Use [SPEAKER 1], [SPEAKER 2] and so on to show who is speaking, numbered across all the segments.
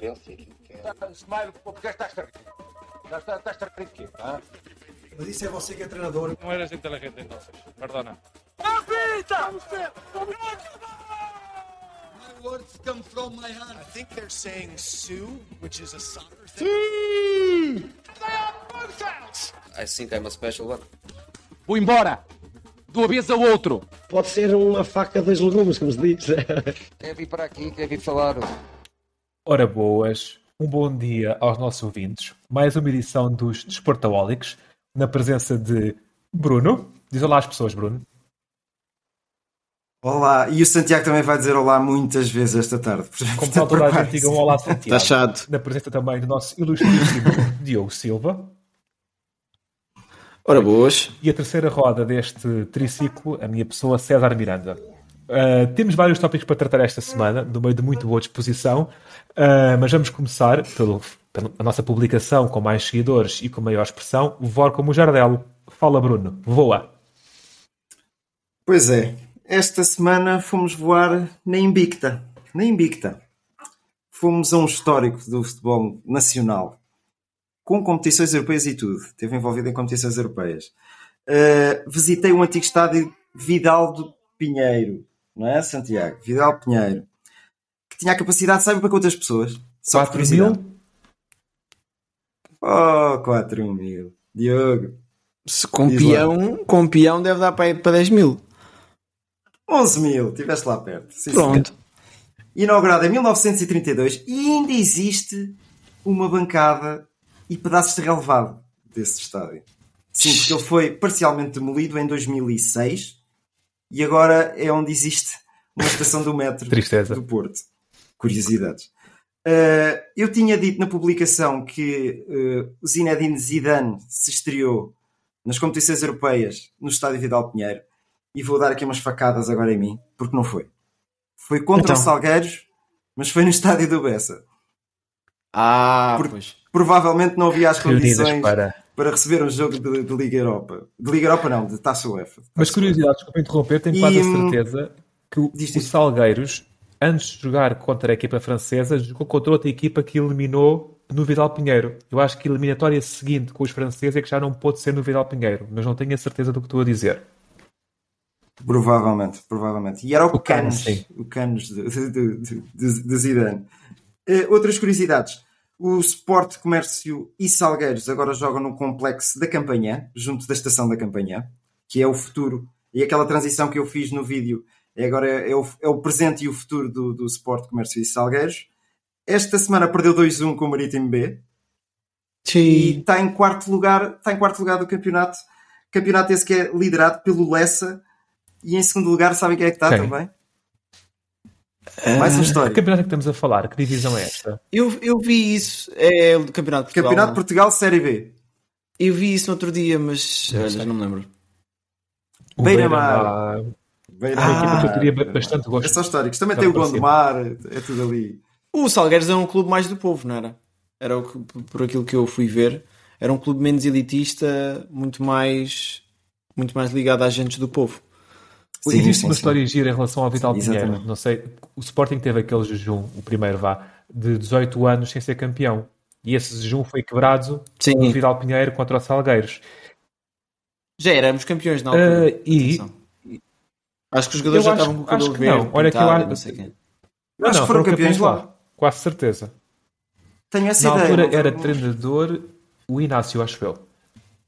[SPEAKER 1] pensa e aquilo que é.
[SPEAKER 2] Smile, porque estás tarde. Já estás, estás tarde aqui, tá?
[SPEAKER 3] Mas isso é você que é treinador.
[SPEAKER 4] No eres inteligente entonces, perdona.
[SPEAKER 5] words come from my heart.
[SPEAKER 6] I think they're saying Sue, which is a soccer thing.
[SPEAKER 7] I think I'm a special one.
[SPEAKER 2] Vou embora! De uma vez ao outro!
[SPEAKER 3] Pode ser uma faca dos legumes, como se diz.
[SPEAKER 7] Quer vir para aqui, quer vir falar.
[SPEAKER 8] Ora boas, um bom dia aos nossos ouvintes. Mais uma edição dos Desportaólicos, na presença de Bruno. Diz olá às pessoas, Bruno.
[SPEAKER 9] Olá, e o Santiago também vai dizer olá muitas vezes esta tarde.
[SPEAKER 8] Como tal toda a gente diga um olá Santiago.
[SPEAKER 5] Está chato.
[SPEAKER 8] Na presença também do nosso ilustríssimo Diogo Silva.
[SPEAKER 5] Ora boas.
[SPEAKER 8] E a terceira roda deste triciclo, a minha pessoa, César Miranda. Uh, temos vários tópicos para tratar esta semana, no meio de muito boa disposição, uh, mas vamos começar pelo, pela nossa publicação com mais seguidores e com maior expressão, Voar como o Jardel. Fala, Bruno, voa.
[SPEAKER 9] Pois é, esta semana fomos voar na Invicta. Na Invicta. Fomos a um histórico do futebol nacional, com competições europeias e tudo. Esteve envolvido em competições europeias. Uh, visitei o antigo estádio Vidal do Pinheiro, não é, Santiago? Vidal Pinheiro. Que tinha a capacidade, sabe para quantas pessoas? Só
[SPEAKER 8] 4
[SPEAKER 9] curiosidade.
[SPEAKER 8] mil?
[SPEAKER 9] Oh, 4 mil. Diogo.
[SPEAKER 5] Se com peão, com peão deve dar para, para 10 mil.
[SPEAKER 9] 11 mil. Estiveste lá perto. Sim,
[SPEAKER 5] Pronto.
[SPEAKER 9] Inaugurado em 1932 e ainda existe uma bancada e pedaços de relevado desse estádio. Sim, porque ele foi parcialmente demolido em 2006 e agora é onde existe uma estação do metro
[SPEAKER 8] Tristeza.
[SPEAKER 9] do Porto. Curiosidades. Uh, eu tinha dito na publicação que uh, o Zinedine Zidane se estreou nas competições europeias no estádio Vidal Pinheiro e vou dar aqui umas facadas agora em mim, porque não foi. Foi contra
[SPEAKER 5] Então.
[SPEAKER 9] os Salgueiros, mas foi no estádio do Bessa.
[SPEAKER 5] Ah,
[SPEAKER 9] Por-
[SPEAKER 5] pois.
[SPEAKER 9] Provavelmente não havia as
[SPEAKER 8] Reunidas
[SPEAKER 9] condições para...
[SPEAKER 8] para.
[SPEAKER 9] receber um jogo de, de Liga Europa. De Liga Europa não, de Taça UEFA.
[SPEAKER 8] Mas
[SPEAKER 9] Taça
[SPEAKER 8] curiosidade, desculpa interromper, tenho
[SPEAKER 9] E,
[SPEAKER 8] quase a
[SPEAKER 9] hum,
[SPEAKER 8] certeza que o,
[SPEAKER 9] diz,
[SPEAKER 8] o. Salgueiros, antes de jogar contra a equipa francesa, jogou contra outra equipa que eliminou no Vidal Pinheiro. Eu acho que a eliminatória seguinte com os franceses é que já não pôde ser no Vidal Pinheiro, mas não tenho a certeza do que estou a dizer.
[SPEAKER 9] Provavelmente, provavelmente. E era o,
[SPEAKER 8] O Canos,
[SPEAKER 9] Canos, o Canos de, de, de, de- de Zidane. Eh, outras curiosidades. O Sport Comércio e Salgueiros agora jogam no complexo da Campanhã, junto da estação da Campanhã, que é o futuro. E aquela transição que eu fiz no vídeo é agora é o, é o presente e o futuro do, do Sport Comércio e Salgueiros. Esta semana perdeu 2-1 com o Marítimo B, e
[SPEAKER 5] Sim.
[SPEAKER 9] está em quarto lugar, está em quarto lugar do campeonato. Campeonato esse que é liderado pelo Lessa e em segundo lugar, sabem quem é que está
[SPEAKER 8] Quem?
[SPEAKER 9] também? Mais uma
[SPEAKER 8] Que
[SPEAKER 9] história.
[SPEAKER 8] campeonato é que estamos a falar? Que divisão é esta?
[SPEAKER 5] Eu, eu vi isso. É o Campeonato de Portugal.
[SPEAKER 9] Campeonato de
[SPEAKER 5] não?
[SPEAKER 9] Portugal Série B.
[SPEAKER 5] Eu vi isso no outro dia, mas
[SPEAKER 8] sei.
[SPEAKER 5] não me lembro.
[SPEAKER 8] O
[SPEAKER 9] Beira-Mar.
[SPEAKER 8] Beira-Mar.
[SPEAKER 9] Beira-
[SPEAKER 8] É uma equipa que eu
[SPEAKER 5] Ah,
[SPEAKER 8] teria
[SPEAKER 9] Beira-Mar.
[SPEAKER 8] bastante
[SPEAKER 9] É
[SPEAKER 8] gosto.
[SPEAKER 9] só históricos. Também tem o. Gondomar, é tudo ali.
[SPEAKER 5] O Salgueiros é um clube mais do povo, não era? Era o que, por aquilo que eu fui ver. Era um clube menos elitista, muito mais, muito mais ligado às gentes do povo.
[SPEAKER 9] Sim,
[SPEAKER 8] Existe
[SPEAKER 9] sim,
[SPEAKER 8] uma
[SPEAKER 9] sim.
[SPEAKER 8] história gira em relação ao Vital Pinheiro.
[SPEAKER 9] exatamente.
[SPEAKER 8] Não sei, o Sporting teve aquele jejum, o primeiro vá, de 18 anos sem ser campeão. E esse jejum foi quebrado
[SPEAKER 5] Sim.
[SPEAKER 8] no Vidal Pinheiro contra o Salgueiros.
[SPEAKER 5] Já éramos campeões na altura.
[SPEAKER 8] Ah, e-.
[SPEAKER 5] Acho que os jogadores
[SPEAKER 8] Eu
[SPEAKER 5] já
[SPEAKER 8] acho-
[SPEAKER 5] estavam com o
[SPEAKER 8] acho
[SPEAKER 5] cabelo
[SPEAKER 8] que não.
[SPEAKER 5] verde.
[SPEAKER 8] Olha que eu acho-
[SPEAKER 5] não sei quê.
[SPEAKER 9] Acho que foram campeões lá.
[SPEAKER 8] Quase certeza.
[SPEAKER 9] Tenho essa
[SPEAKER 8] Na
[SPEAKER 9] ideia.
[SPEAKER 8] altura
[SPEAKER 9] não-
[SPEAKER 8] era
[SPEAKER 9] não-
[SPEAKER 8] treinador o Inácio, acho eu.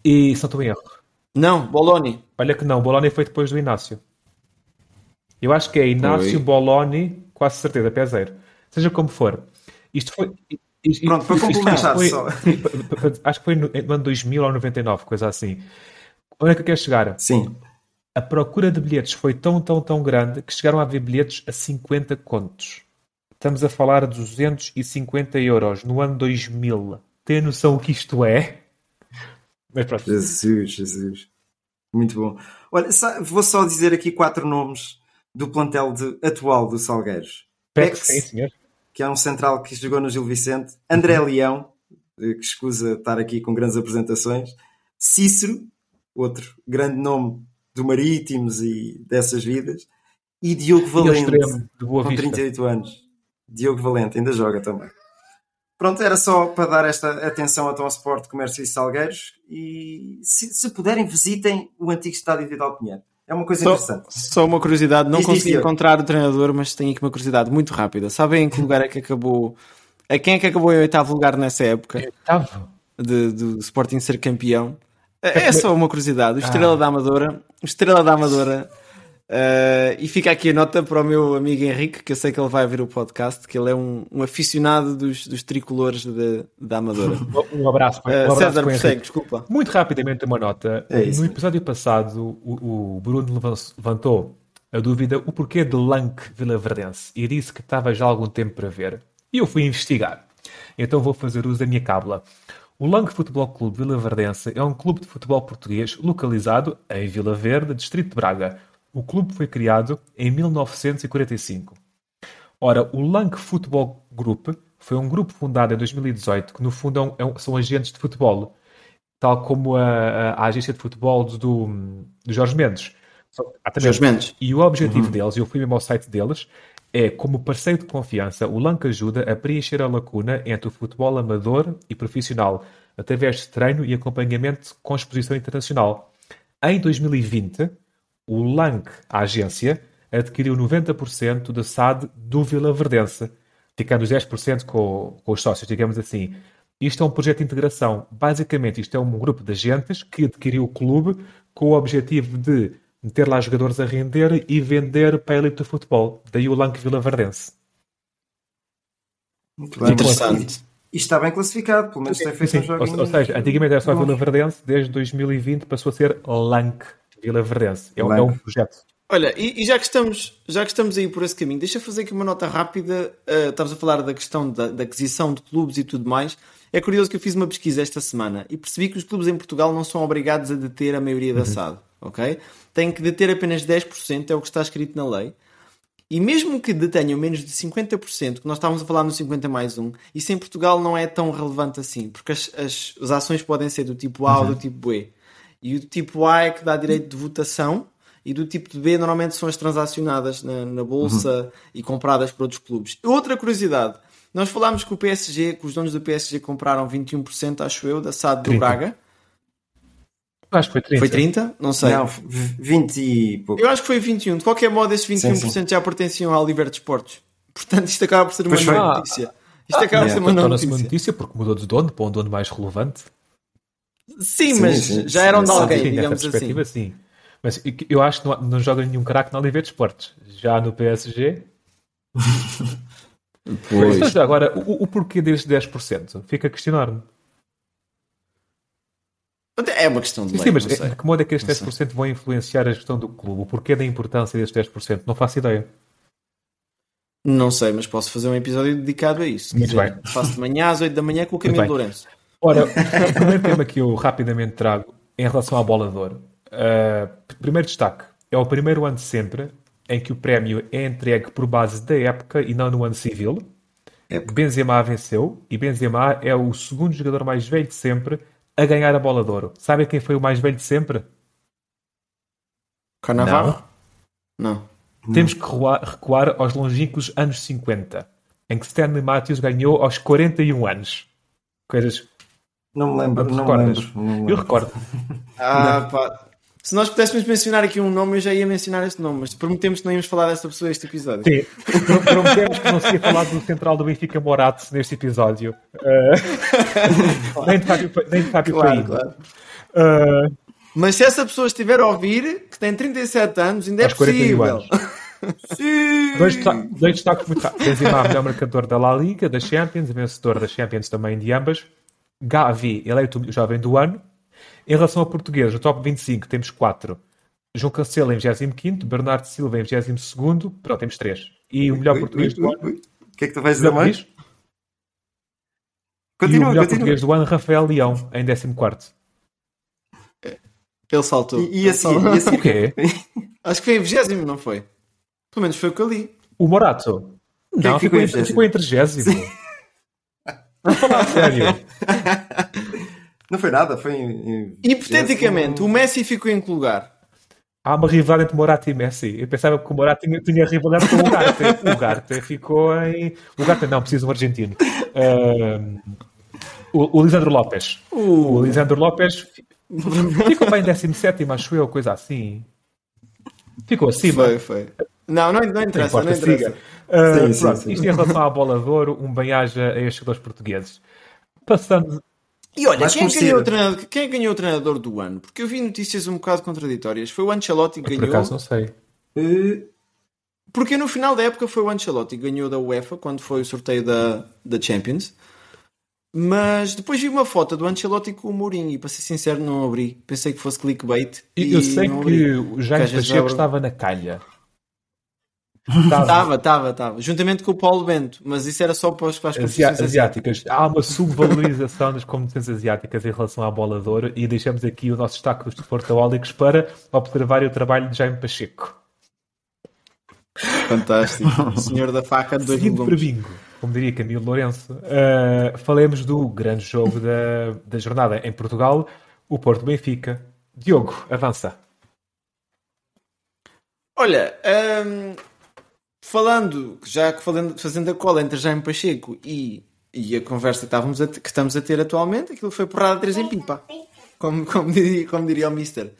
[SPEAKER 8] E não em erro.
[SPEAKER 5] Não, Boloni.
[SPEAKER 8] Olha que não, o Boloni foi depois do Inácio. Eu acho que é Inácio
[SPEAKER 5] Foi.
[SPEAKER 8] Boloni, quase certeza, pé zero. Seja como for. Isto foi. isto-
[SPEAKER 9] Pronto,
[SPEAKER 8] isto
[SPEAKER 9] complementar
[SPEAKER 8] foi-
[SPEAKER 9] só.
[SPEAKER 8] acho que foi no, no ano 2000 ou 99, coisa assim. Onde é que eu quero chegar?
[SPEAKER 9] Sim.
[SPEAKER 8] A procura de bilhetes foi tão, tão, tão grande que chegaram a haver bilhetes a 50 contos. Estamos a falar de 250 euros no ano 2000. Tem noção o que isto é? Mas pronto.
[SPEAKER 9] Jesus, Jesus. Muito bom. Olha, vou só dizer aqui quatro nomes do plantel de- atual do Salgueiros.
[SPEAKER 8] Pex, sim,
[SPEAKER 9] que é um central que jogou no Gil Vicente, André Leão, eh, que escusa estar aqui com grandes apresentações, Cícero, outro grande nome do Marítimos e dessas vidas, e Diogo Valente,
[SPEAKER 8] extremo
[SPEAKER 9] com
[SPEAKER 8] Vista.
[SPEAKER 9] 38 anos. Diogo Valente, ainda joga também. Pronto, era só para dar esta atenção ao Sport, Comércio e Salgueiros. E se, se puderem, visitem o antigo estádio Vidal Pinheiro. É uma coisa
[SPEAKER 5] Só,
[SPEAKER 9] interessante.
[SPEAKER 5] só uma curiosidade, não
[SPEAKER 9] Diz, diz,
[SPEAKER 5] consegui
[SPEAKER 9] Diogo.
[SPEAKER 5] encontrar o treinador, mas tenho aqui uma curiosidade muito rápida. Sabem em que lugar é que acabou? A quem é que acabou em oitavo lugar nessa época
[SPEAKER 8] Oitavo.
[SPEAKER 5] de, do Sporting ser campeão? É é só uma curiosidade. O Estrela da Amadora, o Estrela da Amadora, eh, e fica aqui a nota para o meu amigo Henrique, que eu sei que ele vai ver o podcast, que ele é um, um aficionado dos, dos tricolores de- da Amadora.
[SPEAKER 8] Um abraço.
[SPEAKER 5] Eh,
[SPEAKER 8] um abraço
[SPEAKER 5] César,
[SPEAKER 8] para o Henrique.
[SPEAKER 5] prossegue, desculpa.
[SPEAKER 8] Muito rapidamente uma nota.
[SPEAKER 9] É
[SPEAKER 8] no episódio passado, o, o Bruno levan- levantou a dúvida o porquê de Lank Vilaverdense e disse que estava já há algum tempo para ver. E eu fui investigar. Então vou fazer uso da minha cábula. O Lank Futebol Clube Vilaverdense é um clube de futebol português localizado em Vila Verde, distrito de Braga. O clube foi criado em 1945. Ora, o Lank Football Group foi um grupo fundado em 2018 que, no fundo, é um- é um- são agentes de futebol, tal como a, a- a agência de futebol do, do Jorge Mendes.
[SPEAKER 5] Jorge Mendes.
[SPEAKER 8] E o objetivo deles, eu fui mesmo ao site deles, é, como parceiro de confiança, o Lank ajuda a preencher a lacuna entre o futebol amador e profissional, através de treino e acompanhamento com exposição internacional. Em 2020, o Lank, a agência, adquiriu 90% da SAD do Vila Verdense, ficando os 10% com, com os sócios, digamos assim. Isto é um projeto de integração. Basicamente, isto é um grupo de agentes que adquiriu o clube com o objetivo de meter lá jogadores a render e vender para a elite do futebol. Daí o Lank Vila Verdense.
[SPEAKER 9] Muito bem.
[SPEAKER 5] Interessante.
[SPEAKER 9] E está bem classificado, pelo menos tem feito
[SPEAKER 8] Sim,
[SPEAKER 9] um
[SPEAKER 8] ou,
[SPEAKER 9] jogo.
[SPEAKER 8] ou seja, antigamente era só. Vila Verdense, desde 2020 passou a ser Lank Vila Verdense. É, um- é um projeto.
[SPEAKER 5] Olha, e, e já, que estamos, já que estamos aí por esse caminho, deixa eu fazer aqui uma nota rápida. Uh, estavas a falar da questão da, da aquisição de clubes e tudo mais. É curioso que eu fiz uma pesquisa esta semana e percebi que os clubes em Portugal não são obrigados a deter a maioria da SAD, ok? Têm que deter apenas 10%, é o que está escrito na lei. E mesmo que detenham menos de 50%, que nós estávamos a falar no 50 mais 1, isso em Portugal não é tão relevante assim, porque as, as, as ações podem ser do tipo A ou do tipo B. E o tipo A é que dá direito de votação, e do tipo de B normalmente são as transacionadas na, na bolsa e compradas por outros clubes. Outra curiosidade, nós falámos que o PSG, que os donos do PSG compraram 21%, acho eu, da SAD do
[SPEAKER 8] 30.
[SPEAKER 5] Braga.
[SPEAKER 8] Acho que foi 30.
[SPEAKER 5] Foi 30? Não sei.
[SPEAKER 9] Não, v- 20 e pouco.
[SPEAKER 5] Eu acho que foi 21. De qualquer modo, esses 21%
[SPEAKER 9] Sim, sim.
[SPEAKER 5] já pertenciam ao Liber Desportos. Portanto, isto acaba por ser uma
[SPEAKER 9] Pois
[SPEAKER 5] notícia. Isto acaba por ser
[SPEAKER 9] yeah.
[SPEAKER 5] uma
[SPEAKER 8] Torna-se uma
[SPEAKER 5] notícia.
[SPEAKER 8] notícia porque mudou de dono para um dono mais relevante.
[SPEAKER 5] Sim,
[SPEAKER 9] Sim,
[SPEAKER 5] mas
[SPEAKER 9] sim,
[SPEAKER 5] já
[SPEAKER 9] sim,
[SPEAKER 5] eram de
[SPEAKER 9] sim.
[SPEAKER 5] alguém,
[SPEAKER 8] Sim, nessa
[SPEAKER 5] digamos assim.
[SPEAKER 8] perspectiva, sim. Mas eu- acho que não, não joga nenhum craque na Oliveira de Esportes. Já no PSG.
[SPEAKER 5] Pois.
[SPEAKER 8] Mas agora, o, o porquê destes 10%? Fica a questionar-me.
[SPEAKER 5] É uma questão de lei,
[SPEAKER 8] Sim, mas
[SPEAKER 5] não sei.
[SPEAKER 8] de que modo é que estes 10% vão influenciar a gestão do clube? O porquê da importância destes 10%? Não faço ideia.
[SPEAKER 5] Não sei, mas posso fazer um episódio dedicado a isso.
[SPEAKER 8] Muito bem.
[SPEAKER 5] Faço de manhã às 8 da manhã com o Camilo. Lourenço.
[SPEAKER 8] Ora, o primeiro tema que eu rapidamente trago em relação à bola de ouro. Uh, primeiro destaque. É o primeiro ano de sempre em que o prémio é entregue por base da época e não no ano civil. Benzema venceu e Benzema é o segundo jogador mais velho de sempre a ganhar a bola de ouro. Sabem quem foi o mais velho de sempre?
[SPEAKER 5] Carnaval? Não.
[SPEAKER 8] Temos que recuar, recuar aos longínquos anos 50, em que Stanley Matthews ganhou aos 41 anos. Coisas.
[SPEAKER 9] Não me lembro,
[SPEAKER 8] Não
[SPEAKER 9] não me lembro. não me
[SPEAKER 8] Eu
[SPEAKER 9] lembro.
[SPEAKER 8] recordo.
[SPEAKER 5] Ah, pá. Se nós pudéssemos mencionar aqui um nome, eu já ia mencionar este nome, mas prometemos que não íamos falar desta pessoa este episódio.
[SPEAKER 8] Sim, Pro- prometemos que não se ia falar do central do Benfica Morato neste episódio. Eh, nem de Fábio, nem de Fábio
[SPEAKER 5] Claro, claro.
[SPEAKER 8] Eh,
[SPEAKER 5] Mas se essa pessoa estiver a ouvir, que tem 37 anos, ainda é
[SPEAKER 8] Aos 41
[SPEAKER 5] possível.
[SPEAKER 8] anos. dois, desta- dois destaques muito rápidos. Benzema, melhor marcador da La Liga, da Champions, vencedor da Champions também de ambas. Gavi, eleito o jovem do ano. Em relação ao português, no top 25 temos 4. João Cancelo em 25 Bernardo Silva em 22 Pronto, temos 3. E o melhor
[SPEAKER 9] Ui,
[SPEAKER 8] português
[SPEAKER 9] ui,
[SPEAKER 8] do
[SPEAKER 9] ui,
[SPEAKER 8] ano...
[SPEAKER 9] O que é que tu vais dizer mais?
[SPEAKER 8] Diz? e o
[SPEAKER 9] Continua,
[SPEAKER 8] melhor
[SPEAKER 9] continua.
[SPEAKER 8] português do ano, Rafael Leão, em 14
[SPEAKER 5] Ele saltou.
[SPEAKER 9] E, e a
[SPEAKER 5] saltou.
[SPEAKER 9] E a seguir?
[SPEAKER 8] O quê?
[SPEAKER 5] Acho que foi em 20, não foi? Pelo menos foi o que eu li.
[SPEAKER 8] O Morato?
[SPEAKER 9] Quem é
[SPEAKER 8] Não,
[SPEAKER 9] que
[SPEAKER 8] ficou,
[SPEAKER 9] ficou em
[SPEAKER 8] 30 Vou falar a sério.
[SPEAKER 9] Não foi nada, foi em,
[SPEAKER 5] Hipoteticamente, o Messi ficou em que lugar?
[SPEAKER 8] Há uma rivalidade entre Morata e Messi. Eu pensava que o Morata tinha, tinha rivalidade com o Ugarte. O Ugarte ficou em. O Ugarte não, precisa um argentino. O, o Lisandro Lopes. O Lisandro Lopes fi- ficou bem em 17, acho eu, coisa assim. Ficou acima.
[SPEAKER 5] Foi, foi. Não, não, não
[SPEAKER 8] Não
[SPEAKER 5] interessa,
[SPEAKER 8] importa,
[SPEAKER 5] não interessa.
[SPEAKER 8] siga. Ah,
[SPEAKER 9] Sim, sim,
[SPEAKER 8] pronto,
[SPEAKER 9] sim.
[SPEAKER 8] Isto em relação à bola de ouro, um bem-aja a estes jogadores portugueses. Passando.
[SPEAKER 5] E olha, quem ganhou o treinador, quem que ganhou o treinador do ano? Porque eu vi notícias um bocado contraditórias. Foi o Ancelotti que
[SPEAKER 8] Por
[SPEAKER 5] ganhou.
[SPEAKER 8] acaso, não sei.
[SPEAKER 9] Eh,
[SPEAKER 5] Porque no final da época foi o Ancelotti que ganhou da UEFA quando foi o sorteio da, da Champions. Mas depois vi uma foto do Ancelotti com o Mourinho e para ser sincero não abri. Pensei que fosse clickbait.
[SPEAKER 8] Eu,
[SPEAKER 5] e
[SPEAKER 8] eu sei que
[SPEAKER 5] abri.
[SPEAKER 8] o Jaime
[SPEAKER 5] vezes
[SPEAKER 8] Pacheco estava na calha. Estava.
[SPEAKER 5] Estava, estava, estava. Juntamente com o Paulo Bento. Mas isso era só para as, competições
[SPEAKER 8] asiáticas. Há uma subvalorização das competições asiáticas em relação à bola de ouro e deixamos aqui o nosso destaque dos desportaólicos para observar o trabalho de Jaime Pacheco.
[SPEAKER 5] Fantástico. O senhor da faca de dois
[SPEAKER 8] Seguindo para bingo, como diria Camilo Lourenço, uh, falemos do grande jogo da, da jornada em Portugal, o Porto Benfica. Diogo, avança.
[SPEAKER 5] Olha, hum, falando, já falando, fazendo a cola entre Jaime Pacheco e, e a conversa que, estávamos a que estamos a ter atualmente, aquilo foi porrada 3 em pipa, como, como, diria, como diria o Mister.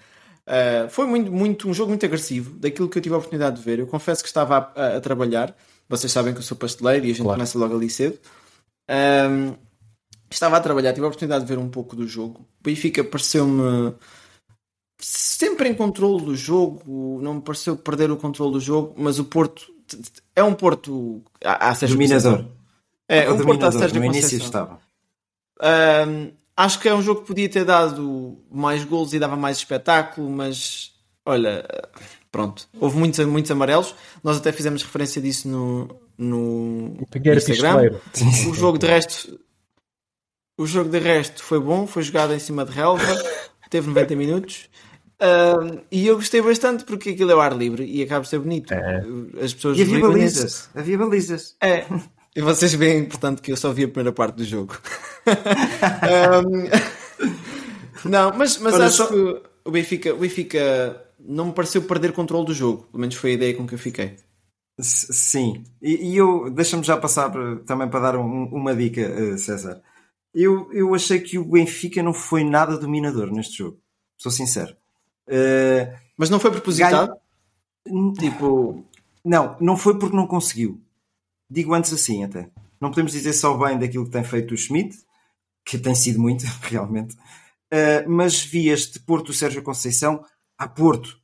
[SPEAKER 5] Uh, foi muito, muito, um jogo muito agressivo, daquilo que eu tive a oportunidade de ver. Eu confesso que estava a, a- a trabalhar, vocês sabem que eu sou pasteleiro e a gente
[SPEAKER 8] Claro.
[SPEAKER 5] começa logo ali cedo. Um, estava a trabalhar, tive a oportunidade de ver um pouco do jogo. O Benfica pareceu-me sempre em controle do jogo, não me pareceu perder o controle do jogo, mas o Porto é um Porto a, a Sérgio
[SPEAKER 9] dominador.
[SPEAKER 5] Conceição. É, um Porto a
[SPEAKER 9] dominador.
[SPEAKER 5] Sérgio
[SPEAKER 9] No início estava.
[SPEAKER 5] Ahm, acho que é um jogo que podia ter dado mais golos e dava mais espetáculo, mas olha, pronto, houve muitos, muitos amarelos. Nós até fizemos referência disso no, no Instagram.
[SPEAKER 8] Pistoleiro.
[SPEAKER 5] O jogo de resto, o jogo de resto foi bom, foi jogado em cima de relva, teve 90 minutos. E eu gostei bastante porque aquilo é o ar livre e acaba por ser bonito. As pessoas
[SPEAKER 9] E havia balizas. Havia balizas.
[SPEAKER 5] é. E vocês veem, portanto, que eu só vi a primeira parte do jogo. Um, não, mas, mas
[SPEAKER 9] Olha,
[SPEAKER 5] acho
[SPEAKER 9] só-
[SPEAKER 5] que o Benfica, o Benfica não me pareceu perder controle do jogo. Pelo menos foi a ideia com que eu fiquei.
[SPEAKER 9] Sim, e, e eu deixa-me já passar para- também para dar um- uma dica, eh, César. Eu, eu achei que o Benfica não foi nada dominador neste jogo, sou sincero. Eh,
[SPEAKER 5] Mas não foi propositado?
[SPEAKER 9] Ganho-
[SPEAKER 5] Tipo,
[SPEAKER 9] não, não foi porque não conseguiu. Digo antes assim, até. Não podemos dizer só bem daquilo que tem feito o Schmidt, que tem sido muito, realmente, Eh, mas vi este Porto Sérgio Conceição a Porto.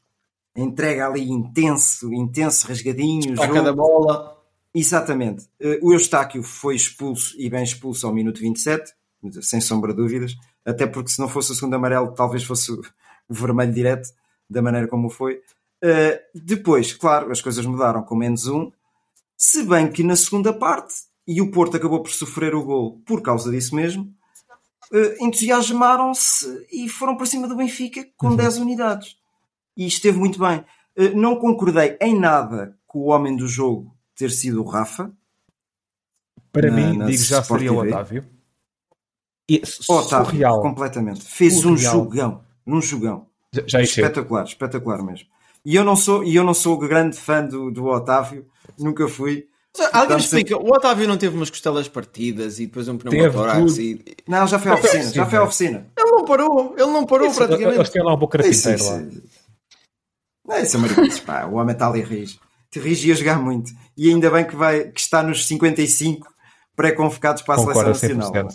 [SPEAKER 9] Entrega ali intenso, intenso, rasgadinho. jogo.
[SPEAKER 5] cada bola.
[SPEAKER 9] Exatamente. Eh, O Eustáquio foi expulso e bem expulso ao minuto 27, sem sombra de dúvidas, até porque se não fosse o segundo amarelo, talvez fosse vermelho direto, da maneira como foi. Eh, depois, claro, as coisas mudaram com menos um, se bem que na segunda parte, e o Porto acabou por sofrer o gol por causa disso mesmo, eh, entusiasmaram-se e foram para cima do Benfica com 10 unidades. E esteve muito bem. Eh, Não concordei em nada com o homem do jogo ter sido o Rafa.
[SPEAKER 8] Para
[SPEAKER 9] Na-
[SPEAKER 8] mim,
[SPEAKER 9] na
[SPEAKER 8] digo já
[SPEAKER 9] Sport
[SPEAKER 8] seria o
[SPEAKER 9] TV.
[SPEAKER 8] Otávio. E,
[SPEAKER 9] Otávio,
[SPEAKER 8] surreal.
[SPEAKER 9] completamente. Fez um
[SPEAKER 8] Surreal.
[SPEAKER 9] jogão. Um jogão.
[SPEAKER 8] Já, achei.
[SPEAKER 9] Espetacular, espetacular mesmo. E eu não sou, e eu não sou grande fã do, do Otávio, nunca fui.
[SPEAKER 5] Alguém me
[SPEAKER 9] Portanto,
[SPEAKER 5] explica, o Otávio não teve umas costelas partidas e depois um pneumotórax e...
[SPEAKER 9] Não, já foi à
[SPEAKER 8] Já foi à
[SPEAKER 9] oficina, já foi à
[SPEAKER 8] oficina.
[SPEAKER 5] Ele não parou, ele não parou
[SPEAKER 8] Isso, Eles
[SPEAKER 5] praticamente.
[SPEAKER 8] têm lá um bom
[SPEAKER 9] Isso,
[SPEAKER 8] carpinteiro
[SPEAKER 9] isso,
[SPEAKER 8] lá.
[SPEAKER 9] Não, isso é mariquice, pá. O homem está ali rijo. Te rijo e a jogar muito. E ainda bem que, vai, que está nos 55 pré-convocados para a
[SPEAKER 8] Concordo a
[SPEAKER 9] seleção nacional.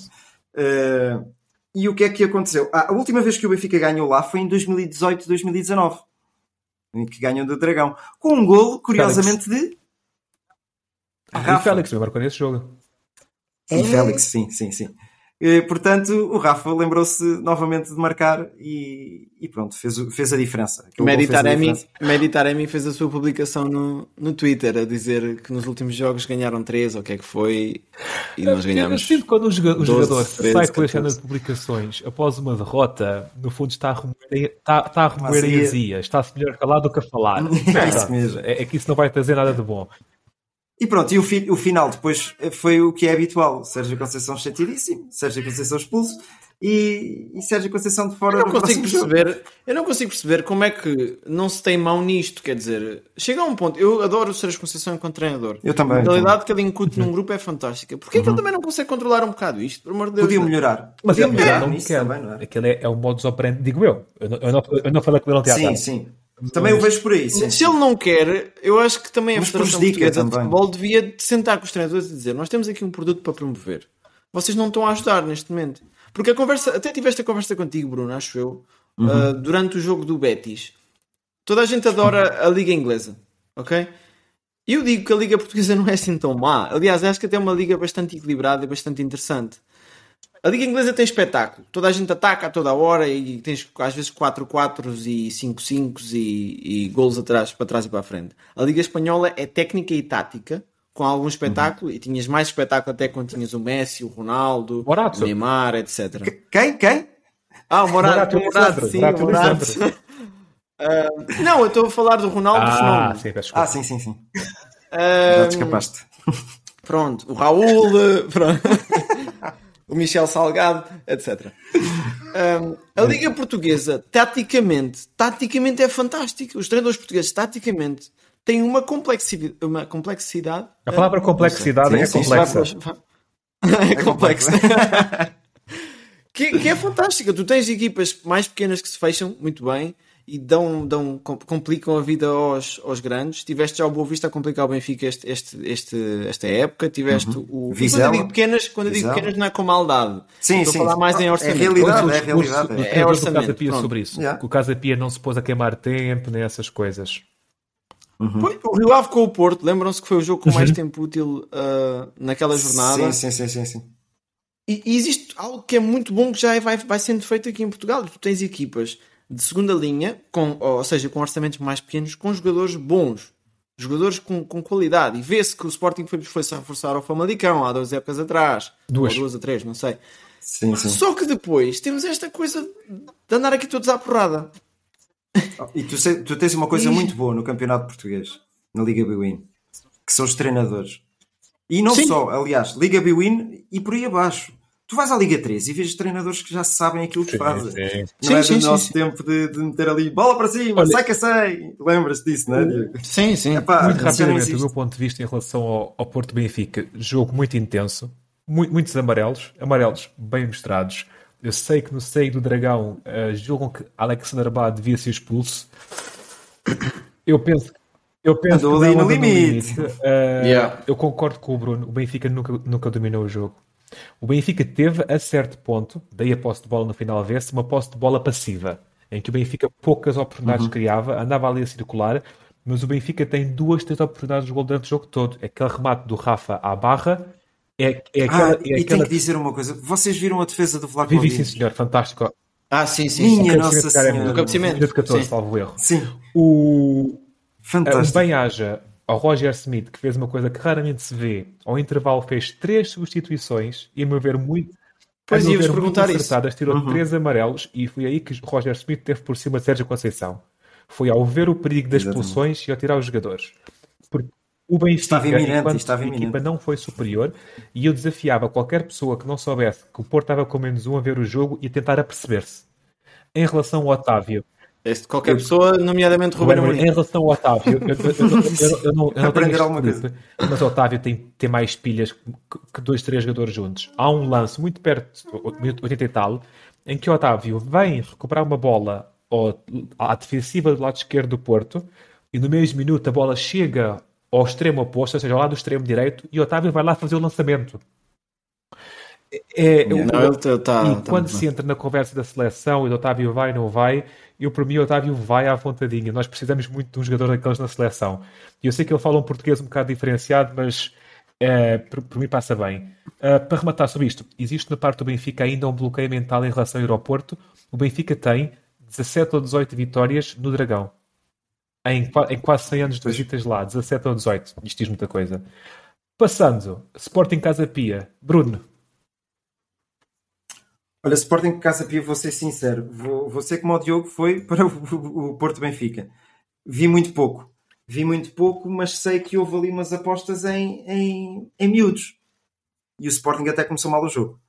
[SPEAKER 8] 100%.
[SPEAKER 9] E o que é que aconteceu? Ah, a última vez que o Benfica ganhou lá foi em 2018, 2019. Em que ganham do Dragão. Com um golo, curiosamente, de
[SPEAKER 8] Ah, e o
[SPEAKER 9] Rafa.
[SPEAKER 8] Félix me marcou nesse jogo.
[SPEAKER 9] E Félix, sim, sim, sim. Portanto, o Rafa lembrou-se novamente de marcar e, e pronto, fez, fez a diferença.
[SPEAKER 5] Meditaremi. Meditaremi fez a sua publicação no, no Twitter a dizer que nos últimos jogos ganharam 3 ou o que é que foi e nós
[SPEAKER 8] Eu
[SPEAKER 5] ganhámos.
[SPEAKER 8] sinto que quando o joga- o
[SPEAKER 5] 12,
[SPEAKER 8] jogador
[SPEAKER 5] 13,
[SPEAKER 8] sai com as
[SPEAKER 5] 14.
[SPEAKER 8] cenas de publicações após uma derrota, no fundo está a remoer, está, está a remoer está-se melhor calado do que a falar.
[SPEAKER 9] É isso mesmo.
[SPEAKER 8] É, é que isso não vai trazer nada de bom.
[SPEAKER 9] E pronto, e o, fi- o final depois foi o que é habitual. Sérgio Conceição chateadíssimo, Sérgio Conceição expulso e, e Sérgio Conceição de fora
[SPEAKER 5] Eu não consigo
[SPEAKER 9] jogo.
[SPEAKER 5] perceber, eu não consigo perceber como é que não se tem mão nisto, quer dizer, chega a um ponto, eu adoro o Sérgio Conceição enquanto treinador.
[SPEAKER 9] Eu também,
[SPEAKER 5] A mentalidade que ele incute num grupo é fantástica. Porquê que ele também não consegue controlar um bocado isto? Por amor de Deus.
[SPEAKER 9] Podia melhorar.
[SPEAKER 8] Mas
[SPEAKER 9] Podia
[SPEAKER 8] ele
[SPEAKER 9] melhorar
[SPEAKER 8] não
[SPEAKER 9] nisso
[SPEAKER 8] quer.
[SPEAKER 9] também, não é?
[SPEAKER 8] Aquele é, é o modus operandi, digo eu. Eu não, eu não, eu não falei com ele no teatro.
[SPEAKER 9] Sim, sim. Também o vejo por aí. Sim,
[SPEAKER 5] Se ele não quer, eu acho que também a
[SPEAKER 9] Mas
[SPEAKER 5] Federação de. Futebol devia sentar com os treinadores e dizer: Nós temos aqui um produto para promover. Vocês não estão a ajudar neste momento. Porque a conversa, até tive esta conversa contigo, Bruno, acho eu,
[SPEAKER 9] Uhum.
[SPEAKER 5] uh, durante o jogo do Betis. Toda a gente adora a Liga Inglesa, ok? Eu digo que a Liga Portuguesa não é assim tão má. Aliás, acho que até é uma liga bastante equilibrada e bastante interessante. A Liga Inglesa tem espetáculo. Toda a gente ataca a toda a hora e tens às vezes 4-4 e 5-5 e, e golos atrás, para trás e para a frente. A Liga Espanhola é técnica e tática, com algum espetáculo, e tinhas mais espetáculo até quando tinhas o Messi, o Ronaldo,
[SPEAKER 8] Morato.
[SPEAKER 5] o Neymar, etc.
[SPEAKER 9] Quem? Quem?
[SPEAKER 5] Ah, o Morato,
[SPEAKER 8] Morato
[SPEAKER 5] o Morato, sim,
[SPEAKER 8] Morato
[SPEAKER 5] o Morato. Ah, não, eu estou a falar do Ronaldo
[SPEAKER 8] Ah,
[SPEAKER 5] Fenómeno.
[SPEAKER 8] sim, peço desculpa.
[SPEAKER 9] Ah, sim, sim, sim.
[SPEAKER 5] Ah,
[SPEAKER 9] Já te escapaste.
[SPEAKER 5] Pronto, o Raul, eh, pronto. O Michel Salgado, etc. Um, a Liga Portuguesa, taticamente, taticamente é fantástica. Os treinadores portugueses, taticamente, têm uma complexidade. Uma complexidade
[SPEAKER 8] A palavra complexidade
[SPEAKER 9] Sim,
[SPEAKER 8] é
[SPEAKER 9] sim,
[SPEAKER 8] complexa.
[SPEAKER 5] é complexa. que, que é fantástica. Tu tens equipas mais pequenas que se fecham muito bem e dão, dão, com- complicam a vida aos, aos grandes. Tiveste já o Boa Vista a complicar o Benfica este, este, este- esta época. Tiveste o. e Quando eu
[SPEAKER 9] Vizela.
[SPEAKER 5] digo pequenas, quando eu digo
[SPEAKER 9] Vizela.
[SPEAKER 5] pequenas não é com maldade.
[SPEAKER 9] Sim,
[SPEAKER 5] Estou
[SPEAKER 9] sim.
[SPEAKER 5] a falar mais em
[SPEAKER 9] É
[SPEAKER 5] orçamento.
[SPEAKER 9] realidade,
[SPEAKER 8] Todos
[SPEAKER 9] é
[SPEAKER 8] os
[SPEAKER 9] realidade.
[SPEAKER 8] cursos do
[SPEAKER 9] é.
[SPEAKER 8] do
[SPEAKER 5] orçamento,
[SPEAKER 8] Casa Pia
[SPEAKER 5] pronto.
[SPEAKER 8] sobre isso.
[SPEAKER 9] Yeah.
[SPEAKER 8] Que o Casa Pia não se pôs a queimar tempo, nem essas coisas.
[SPEAKER 5] Foi o Rio Ave com o Porto. Lembram-se que foi o jogo com mais tempo útil ah, naquela jornada.
[SPEAKER 9] Sim, sim, sim, sim, sim.
[SPEAKER 5] E, e existe algo que é muito bom que já é- vai, vai sendo feito aqui em Portugal. Tu tens equipas de segunda linha, com, ou seja, com orçamentos mais pequenos, com jogadores bons, jogadores com, com qualidade. E vê-se que o Sporting foi, foi se reforçar ao Famalicão há duas épocas atrás,
[SPEAKER 8] Duas.
[SPEAKER 5] ou duas a três, não sei.
[SPEAKER 9] Sim, sim.
[SPEAKER 5] Só que depois temos esta coisa de andar aqui todos à porrada.
[SPEAKER 9] E tu, sei- tu tens uma coisa muito boa no campeonato português, na Liga Bwin, que são os treinadores. E não
[SPEAKER 5] Sim.
[SPEAKER 9] só, aliás, Liga Bwin e por aí abaixo. Tu vais à Liga 3 e vês treinadores que já sabem aquilo que fazem.
[SPEAKER 8] sim.
[SPEAKER 9] Não
[SPEAKER 5] Sim,
[SPEAKER 9] é do
[SPEAKER 5] sim,
[SPEAKER 9] nosso
[SPEAKER 5] sim.
[SPEAKER 9] tempo de, de meter ali bola para cima,
[SPEAKER 8] Olha-
[SPEAKER 9] sai que sai. Lembras disso, não é? Diego?
[SPEAKER 5] Sim, sim.
[SPEAKER 9] Epá,
[SPEAKER 8] Muito rapidamente, do meu ponto de vista, em relação ao, ao Porto Benfica, jogo muito intenso, mu- muitos amarelos, amarelos bem mostrados. Eu sei que no seio do Dragão uh, julgam que Alexander Bá devia ser expulso. Eu penso, eu penso
[SPEAKER 9] Andou
[SPEAKER 8] que
[SPEAKER 9] ali no
[SPEAKER 8] andou
[SPEAKER 9] limite.
[SPEAKER 8] Uh,
[SPEAKER 5] Yeah.
[SPEAKER 8] Eu concordo com o Bruno. O Benfica nunca, nunca dominou o jogo. O Benfica teve, a certo ponto, daí a posse de bola no final vê-se, uma posse de bola passiva, em que o Benfica poucas oportunidades criava, andava ali a circular, mas o Benfica tem duas, três oportunidades de gol durante o jogo todo. Aquele remate do Rafa à barra é, é aquela.
[SPEAKER 9] Ah,
[SPEAKER 8] é
[SPEAKER 9] e
[SPEAKER 8] aquela...
[SPEAKER 9] tenho que dizer uma coisa. Vocês viram a defesa do Vlaco
[SPEAKER 8] Vivi, sim, senhor, fantástico.
[SPEAKER 5] Ah, sim, sim.
[SPEAKER 9] Minha
[SPEAKER 5] sim.
[SPEAKER 9] Nossa Senhora.
[SPEAKER 5] Do cabeceamento.
[SPEAKER 8] Minuto 14,
[SPEAKER 5] Sim.
[SPEAKER 8] salvo erro.
[SPEAKER 9] Sim,
[SPEAKER 8] O, o
[SPEAKER 9] fantástico.
[SPEAKER 8] bem-aja ao Roger Smith, que fez uma coisa que raramente se vê, ao intervalo fez três substituições e, a meu ver, muito.
[SPEAKER 5] Pois
[SPEAKER 8] a
[SPEAKER 5] ia-vos perguntar isso.
[SPEAKER 8] acertadas, tirou
[SPEAKER 9] Uhum.
[SPEAKER 8] três amarelos e foi aí que Roger Smith teve por cima de Sérgio Conceição. Foi ao ver o perigo das
[SPEAKER 9] Exatamente.
[SPEAKER 8] expulsões e ao tirar os jogadores. Porque o Benfica,
[SPEAKER 9] Estava iminente,
[SPEAKER 8] enquanto
[SPEAKER 9] estava
[SPEAKER 8] equipa,
[SPEAKER 9] iminente.
[SPEAKER 8] não foi superior e eu desafiava qualquer pessoa que não soubesse que o Porto estava com menos um a ver o jogo e a tentar aperceber-se. Em relação ao Otávio,
[SPEAKER 5] Este, qualquer pessoa, nomeadamente Ruben
[SPEAKER 8] Ruben, em
[SPEAKER 5] Amorim.
[SPEAKER 8] relação ao Otávio, eu, eu- eu- eu- eu- eu não, eu não
[SPEAKER 9] Aprender alguma
[SPEAKER 8] clipe, mas o Otávio tem, tem mais pilhas que, que dois, três jogadores juntos. Há um lance muito perto, minuto 80 e tal, em que o Otávio vem recuperar uma bola ao, à defensiva do lado esquerdo do Porto e no mesmo minuto a bola chega ao extremo oposto, ou seja, ao lado do extremo direito, e o Otávio vai lá fazer o lançamento. É,
[SPEAKER 5] Não,
[SPEAKER 8] o-
[SPEAKER 5] ele tá- tá-
[SPEAKER 8] e
[SPEAKER 5] tá
[SPEAKER 8] quando se
[SPEAKER 5] bem.
[SPEAKER 8] entra na conversa da seleção e do Otávio vai não vai, eu para mim o Otávio vai à vontadinha. Nós precisamos muito de um jogador daqueles na seleção. E eu sei que ele fala um português um bocado diferenciado, mas eh, por, por mim passa bem. Eh, para rematar sobre isto, existe na parte do Benfica ainda um bloqueio mental em relação ao aeroporto. O Benfica tem 17 ou 18 vitórias no Dragão. Em, em quase 100 anos de visitas lá, 17 ou 18. Isto diz muita coisa. Passando, Sporting Casa Pia. Bruno,
[SPEAKER 9] Olha, Sporting Casa Pia, vou ser sincero, vou, vou ser como o Diogo foi para o, o Porto Benfica. Vi muito pouco. Vi muito pouco, mas sei que houve ali umas apostas em, em, em miúdos. E o Sporting até começou mal o jogo.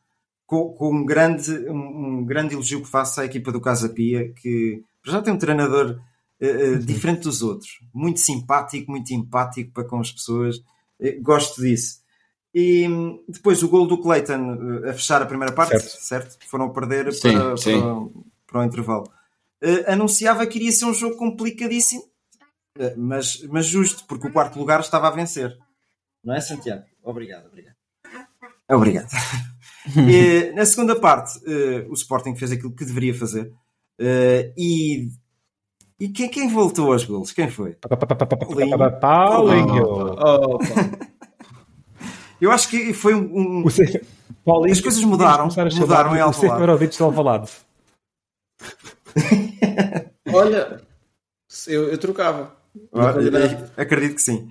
[SPEAKER 9] com, com um, grande, um, um grande elogio que faço à equipa do Casa Pia, que já tem um treinador uh, uh, diferente dos outros, muito simpático, muito empático para com as pessoas. Uh, gosto disso. E hum, depois o gol do Clayton a fechar a primeira parte, certo? certo? Foram perder
[SPEAKER 5] Sim,
[SPEAKER 9] para,
[SPEAKER 5] sim.
[SPEAKER 9] para, para o intervalo. Uh, anunciava que iria ser um jogo complicadíssimo, uh, mas, mas justo, porque o quarto lugar estava a vencer. Não é, Santiago? Obrigado, obrigado. Obrigado. E, na segunda parte, uh, o Sporting fez aquilo que deveria fazer. Uh, e e quem, quem voltou aos golos? Quem foi?
[SPEAKER 8] Paulinho.
[SPEAKER 5] Oh,
[SPEAKER 9] Eu acho que foi um. um-
[SPEAKER 8] O Paulinho.
[SPEAKER 9] As coisas mudaram, mudaram em
[SPEAKER 8] o
[SPEAKER 9] Alvalade.
[SPEAKER 8] Marovic de Alvalade.
[SPEAKER 5] Olha, eu, eu trocava.
[SPEAKER 9] Ah, acredito que sim.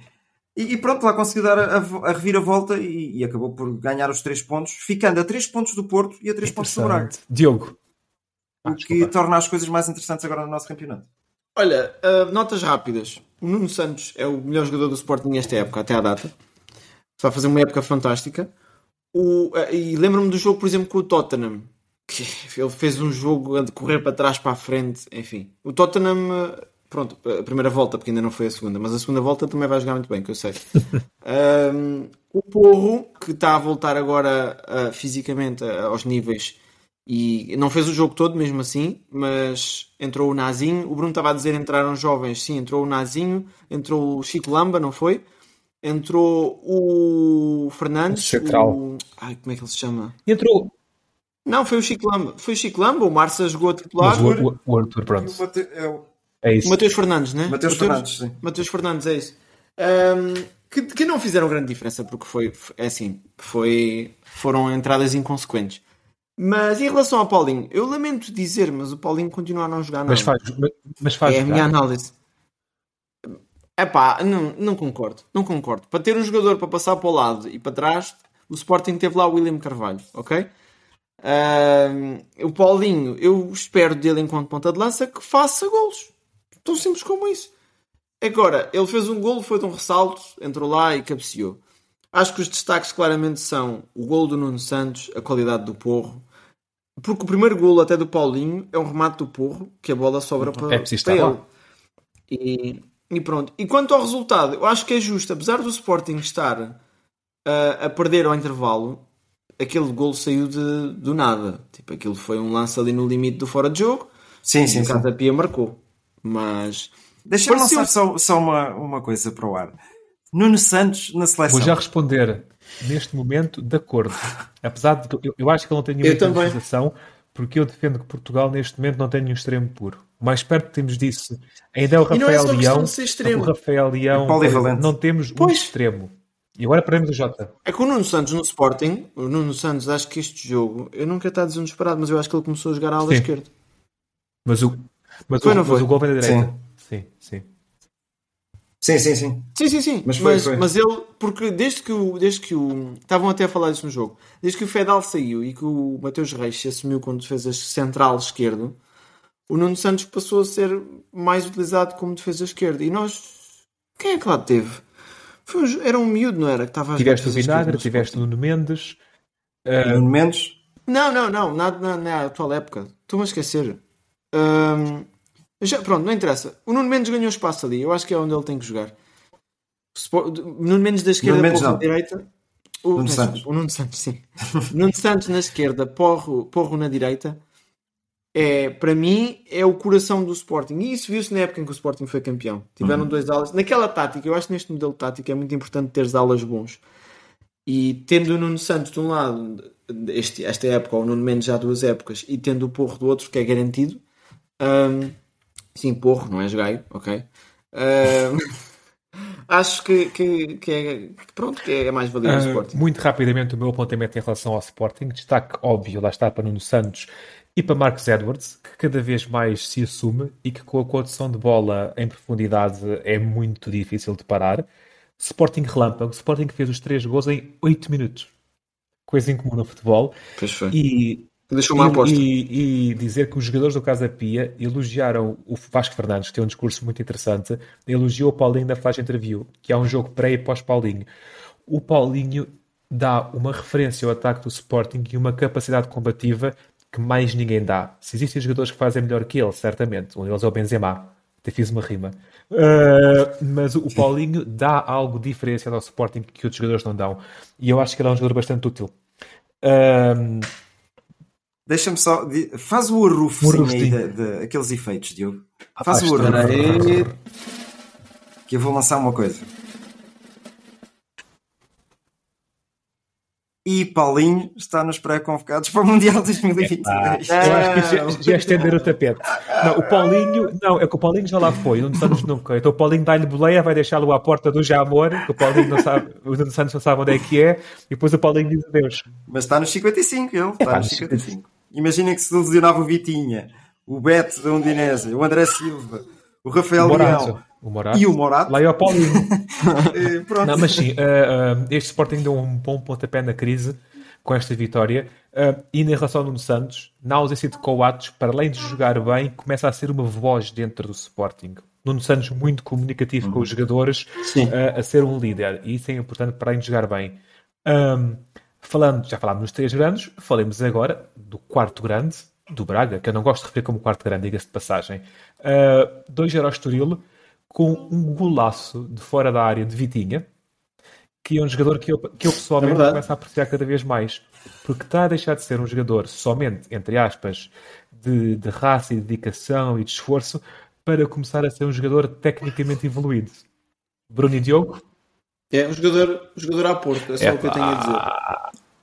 [SPEAKER 9] E, e pronto, lá conseguiu dar a, a, a reviravolta e, e acabou por ganhar os três pontos, ficando a três pontos do Porto e a três pontos do Braga.
[SPEAKER 8] Diogo. Ah,
[SPEAKER 9] O que
[SPEAKER 8] desculpa.
[SPEAKER 9] torna as coisas mais interessantes agora no nosso campeonato.
[SPEAKER 5] Olha, uh, notas rápidas. O Nuno Santos é o melhor jogador do Sporting nesta época, até à data. Está a fazer uma época fantástica. O, uh, e lembro-me do jogo, por exemplo, com o Tottenham. Que ele fez um jogo a correr para trás, para a frente, enfim. O Tottenham, uh, pronto, a primeira volta, porque ainda não foi a segunda, mas a segunda volta também vai jogar muito bem, que eu sei. Um, o Porro, que está a voltar agora uh, fisicamente aos níveis e não fez o jogo todo mesmo assim, mas entrou o Nazinho. O Bruno estava a dizer entraram jovens, sim, entrou o Nazinho, entrou o Chico Lamba, não foi? Entrou o Fernandes,
[SPEAKER 8] Central.
[SPEAKER 5] o... Ai, como é que ele se chama?
[SPEAKER 8] Entrou.
[SPEAKER 5] Não, foi o Chico Lamba. Foi o Chico Lamba, o Marça jogou a titular.
[SPEAKER 8] Mas o, o, o Arthur, pronto.
[SPEAKER 9] É o
[SPEAKER 8] É isso.
[SPEAKER 5] O Mateus Fernandes, né?
[SPEAKER 9] Mateus Fernandes, sim.
[SPEAKER 5] Mateus Fernandes, é isso. Ahm, que, que não fizeram grande diferença, porque foi, é assim, foi, foram entradas inconsequentes. Mas em relação ao Paulinho, eu lamento dizer, mas o Paulinho continua a não jogar nada.
[SPEAKER 8] Mas faz, mas, faz
[SPEAKER 5] é a minha análise. Epá, não, não concordo, não concordo. Para ter um jogador para passar para o lado e para trás, o Sporting teve lá o William Carvalho, ok? Ahm, o Paulinho, eu espero dele enquanto ponta de lança que faça golos. Tão simples como isso. Agora, ele fez um golo, foi de um ressalto, entrou lá e cabeceou. Acho que os destaques claramente são o golo do Nuno Santos, a qualidade do Porro. Porque o primeiro golo até do Paulinho é um remate do Porro, que a bola sobra para,
[SPEAKER 8] É
[SPEAKER 5] para ele.
[SPEAKER 8] lá.
[SPEAKER 5] E, e pronto. E quanto ao resultado, eu acho que é justo, apesar do Sporting estar ah, a perder ao intervalo, aquele golo saiu de, do nada. Tipo, aquilo foi um lance ali no limite do fora de jogo.
[SPEAKER 9] Sim, sim,
[SPEAKER 5] o
[SPEAKER 9] sim.
[SPEAKER 5] Casa Pia marcou. Mas
[SPEAKER 9] Deixa-me
[SPEAKER 5] Pareceu-
[SPEAKER 9] lançar só, só uma, uma coisa para o ar. Nuno Santos na seleção.
[SPEAKER 8] Vou já responder neste momento de acordo. Apesar de que eu, eu acho que ele não tem nenhuma interpretação, porque eu defendo que Portugal neste momento não tem nenhum extremo puro. O mais perto que temos disso ainda é o
[SPEAKER 5] E não é
[SPEAKER 8] Rafael
[SPEAKER 5] questão
[SPEAKER 8] Leão. O Rafael Leão,
[SPEAKER 9] É
[SPEAKER 8] não temos um
[SPEAKER 5] Pois.
[SPEAKER 8] extremo. E agora perdemos o Jota.
[SPEAKER 5] é que o Nuno Santos no Sporting, o Nuno Santos, acho que este jogo, eu nunca está desesperado, mas eu acho que ele começou a jogar à ala esquerda.
[SPEAKER 8] Mas o, mas
[SPEAKER 5] Foi,
[SPEAKER 8] o,
[SPEAKER 5] não
[SPEAKER 8] mas o gol vem da direita. Sim, sim.
[SPEAKER 9] Sim, sim, sim.
[SPEAKER 5] Sim, sim, sim.
[SPEAKER 9] Mas
[SPEAKER 5] Mas,
[SPEAKER 9] foi,
[SPEAKER 5] mas,
[SPEAKER 9] foi.
[SPEAKER 5] ele, porque desde que o. Desde que o. Estavam até a falar disso no jogo. Desde que o Fedal saiu e que o Mateus Reis se assumiu como defesa central esquerdo, o Nuno Santos passou a ser mais utilizado como defesa esquerda. E nós. Quem é que lá teve? Foi um era um miúdo, não era? Que estava
[SPEAKER 8] Tiveste o Vinagre, tiveste o. Nuno Mendes.
[SPEAKER 9] Nuno Mendes.
[SPEAKER 5] Não, não, não. Nada na, na atual época. Estou-me a esquecer. Ahm, já, pronto, não interessa. O Nuno Mendes ganhou espaço ali. Eu acho que é onde ele tem que jogar. Nuno Mendes da esquerda,
[SPEAKER 9] Nuno
[SPEAKER 5] Porro na direita. O
[SPEAKER 9] Nuno Santos.
[SPEAKER 5] O Nuno Santos, sim. Nuno Santos na esquerda, Porro, Porro na direita. É, para mim, é o coração do Sporting. E isso viu-se na época em que o Sporting foi campeão.
[SPEAKER 9] Uhum.
[SPEAKER 5] Tiveram dois alas. Naquela tática, eu acho que neste modelo tático é muito importante teres alas bons. E tendo o Nuno Santos de um lado, este, esta época, ou o Nuno Mendes já duas épocas, e tendo o Porro do outro, que é garantido. hum, sim, Porro, não és gaio, ok? Hum, acho que, que, que é, que pronto, que é mais valia do
[SPEAKER 8] Ah,
[SPEAKER 5] Sporting.
[SPEAKER 8] muito rapidamente o meu apontamento em relação ao Sporting. Destaque óbvio, lá está para Nuno Santos e para Marcos Edwards, que cada vez mais se assume e que com a condução de bola em profundidade é muito difícil de parar. Sporting relâmpago. Sporting fez os três gols em 8 minutos. Coisa incomum no futebol. E,
[SPEAKER 5] Deixou uma aposta.
[SPEAKER 8] e, e dizer que os jogadores do Casa Pia elogiaram o Vasco Fernandes, que tem um discurso muito interessante, elogiou o Paulinho na flash interview, que é um jogo pré e pós-Paulinho. O Paulinho dá uma referência ao ataque do Sporting e uma capacidade combativa que mais ninguém dá. Se existem jogadores que fazem melhor que ele, certamente, um deles é o Benzema. Até fiz uma rima. Uh, mas o Paulinho dá algo diferenciado ao Sporting que outros jogadores não dão. E eu acho que ele é um jogador bastante útil. Uh,
[SPEAKER 9] Deixa-me só. Faz o arrufo sim, aí de, de- aqueles efeitos, Diogo. Faz
[SPEAKER 8] faz,
[SPEAKER 9] o arrufo. Que eu vou lançar uma coisa. E Paulinho está nos pré-convocados para o Mundial 2022.
[SPEAKER 8] eu acho que já, já é estender o tapete. Não, o Paulinho, não, é que o Paulinho já lá foi, o Nuno Santos nunca. Então o Paulinho dá-lhe boleia, vai deixá-lo à porta do Jamor, que o Paulinho não sabe, o Nuno Santos não sabe onde é que é, e depois o Paulinho diz adeus.
[SPEAKER 9] Mas está nos 55, ele. Está
[SPEAKER 8] Epá,
[SPEAKER 9] nos
[SPEAKER 8] nos
[SPEAKER 9] 55. Imaginem que se ilusionava o Vitinha, o Beto da Undinese, o André Silva, o Rafael
[SPEAKER 8] Morato.
[SPEAKER 9] Leão
[SPEAKER 8] O Morato.
[SPEAKER 9] e o Morato.
[SPEAKER 8] Lá é o Paulinho.
[SPEAKER 9] Eh, Pronto.
[SPEAKER 8] Não, mas sim, uh, uh, este Sporting deu um bom pontapé na crise com esta vitória. Uh, e em relação ao Nuno Santos, na ausência de Coates, para além de jogar bem, começa a ser uma voz dentro do Sporting. Nuno Santos muito comunicativo com os jogadores, uh, a ser um líder. E isso é importante para além de jogar bem. Um, falando, já falámos nos três grandes, falemos agora do quarto grande, do Braga, que eu não gosto de referir como quarto grande, diga-se de passagem. Uh, 2-0 ao Estoril, com um golaço de fora da área de Vitinha, que é um jogador que eu, que eu pessoalmente
[SPEAKER 5] É
[SPEAKER 8] começo a apreciar cada vez mais. Porque está a deixar de ser um jogador somente, entre aspas, de, de raça e de dedicação e de esforço, para começar a ser um jogador tecnicamente evoluído. Bruno e Diogo?
[SPEAKER 5] É um jogador, um jogador à Porto, é só o que eu tenho a dizer.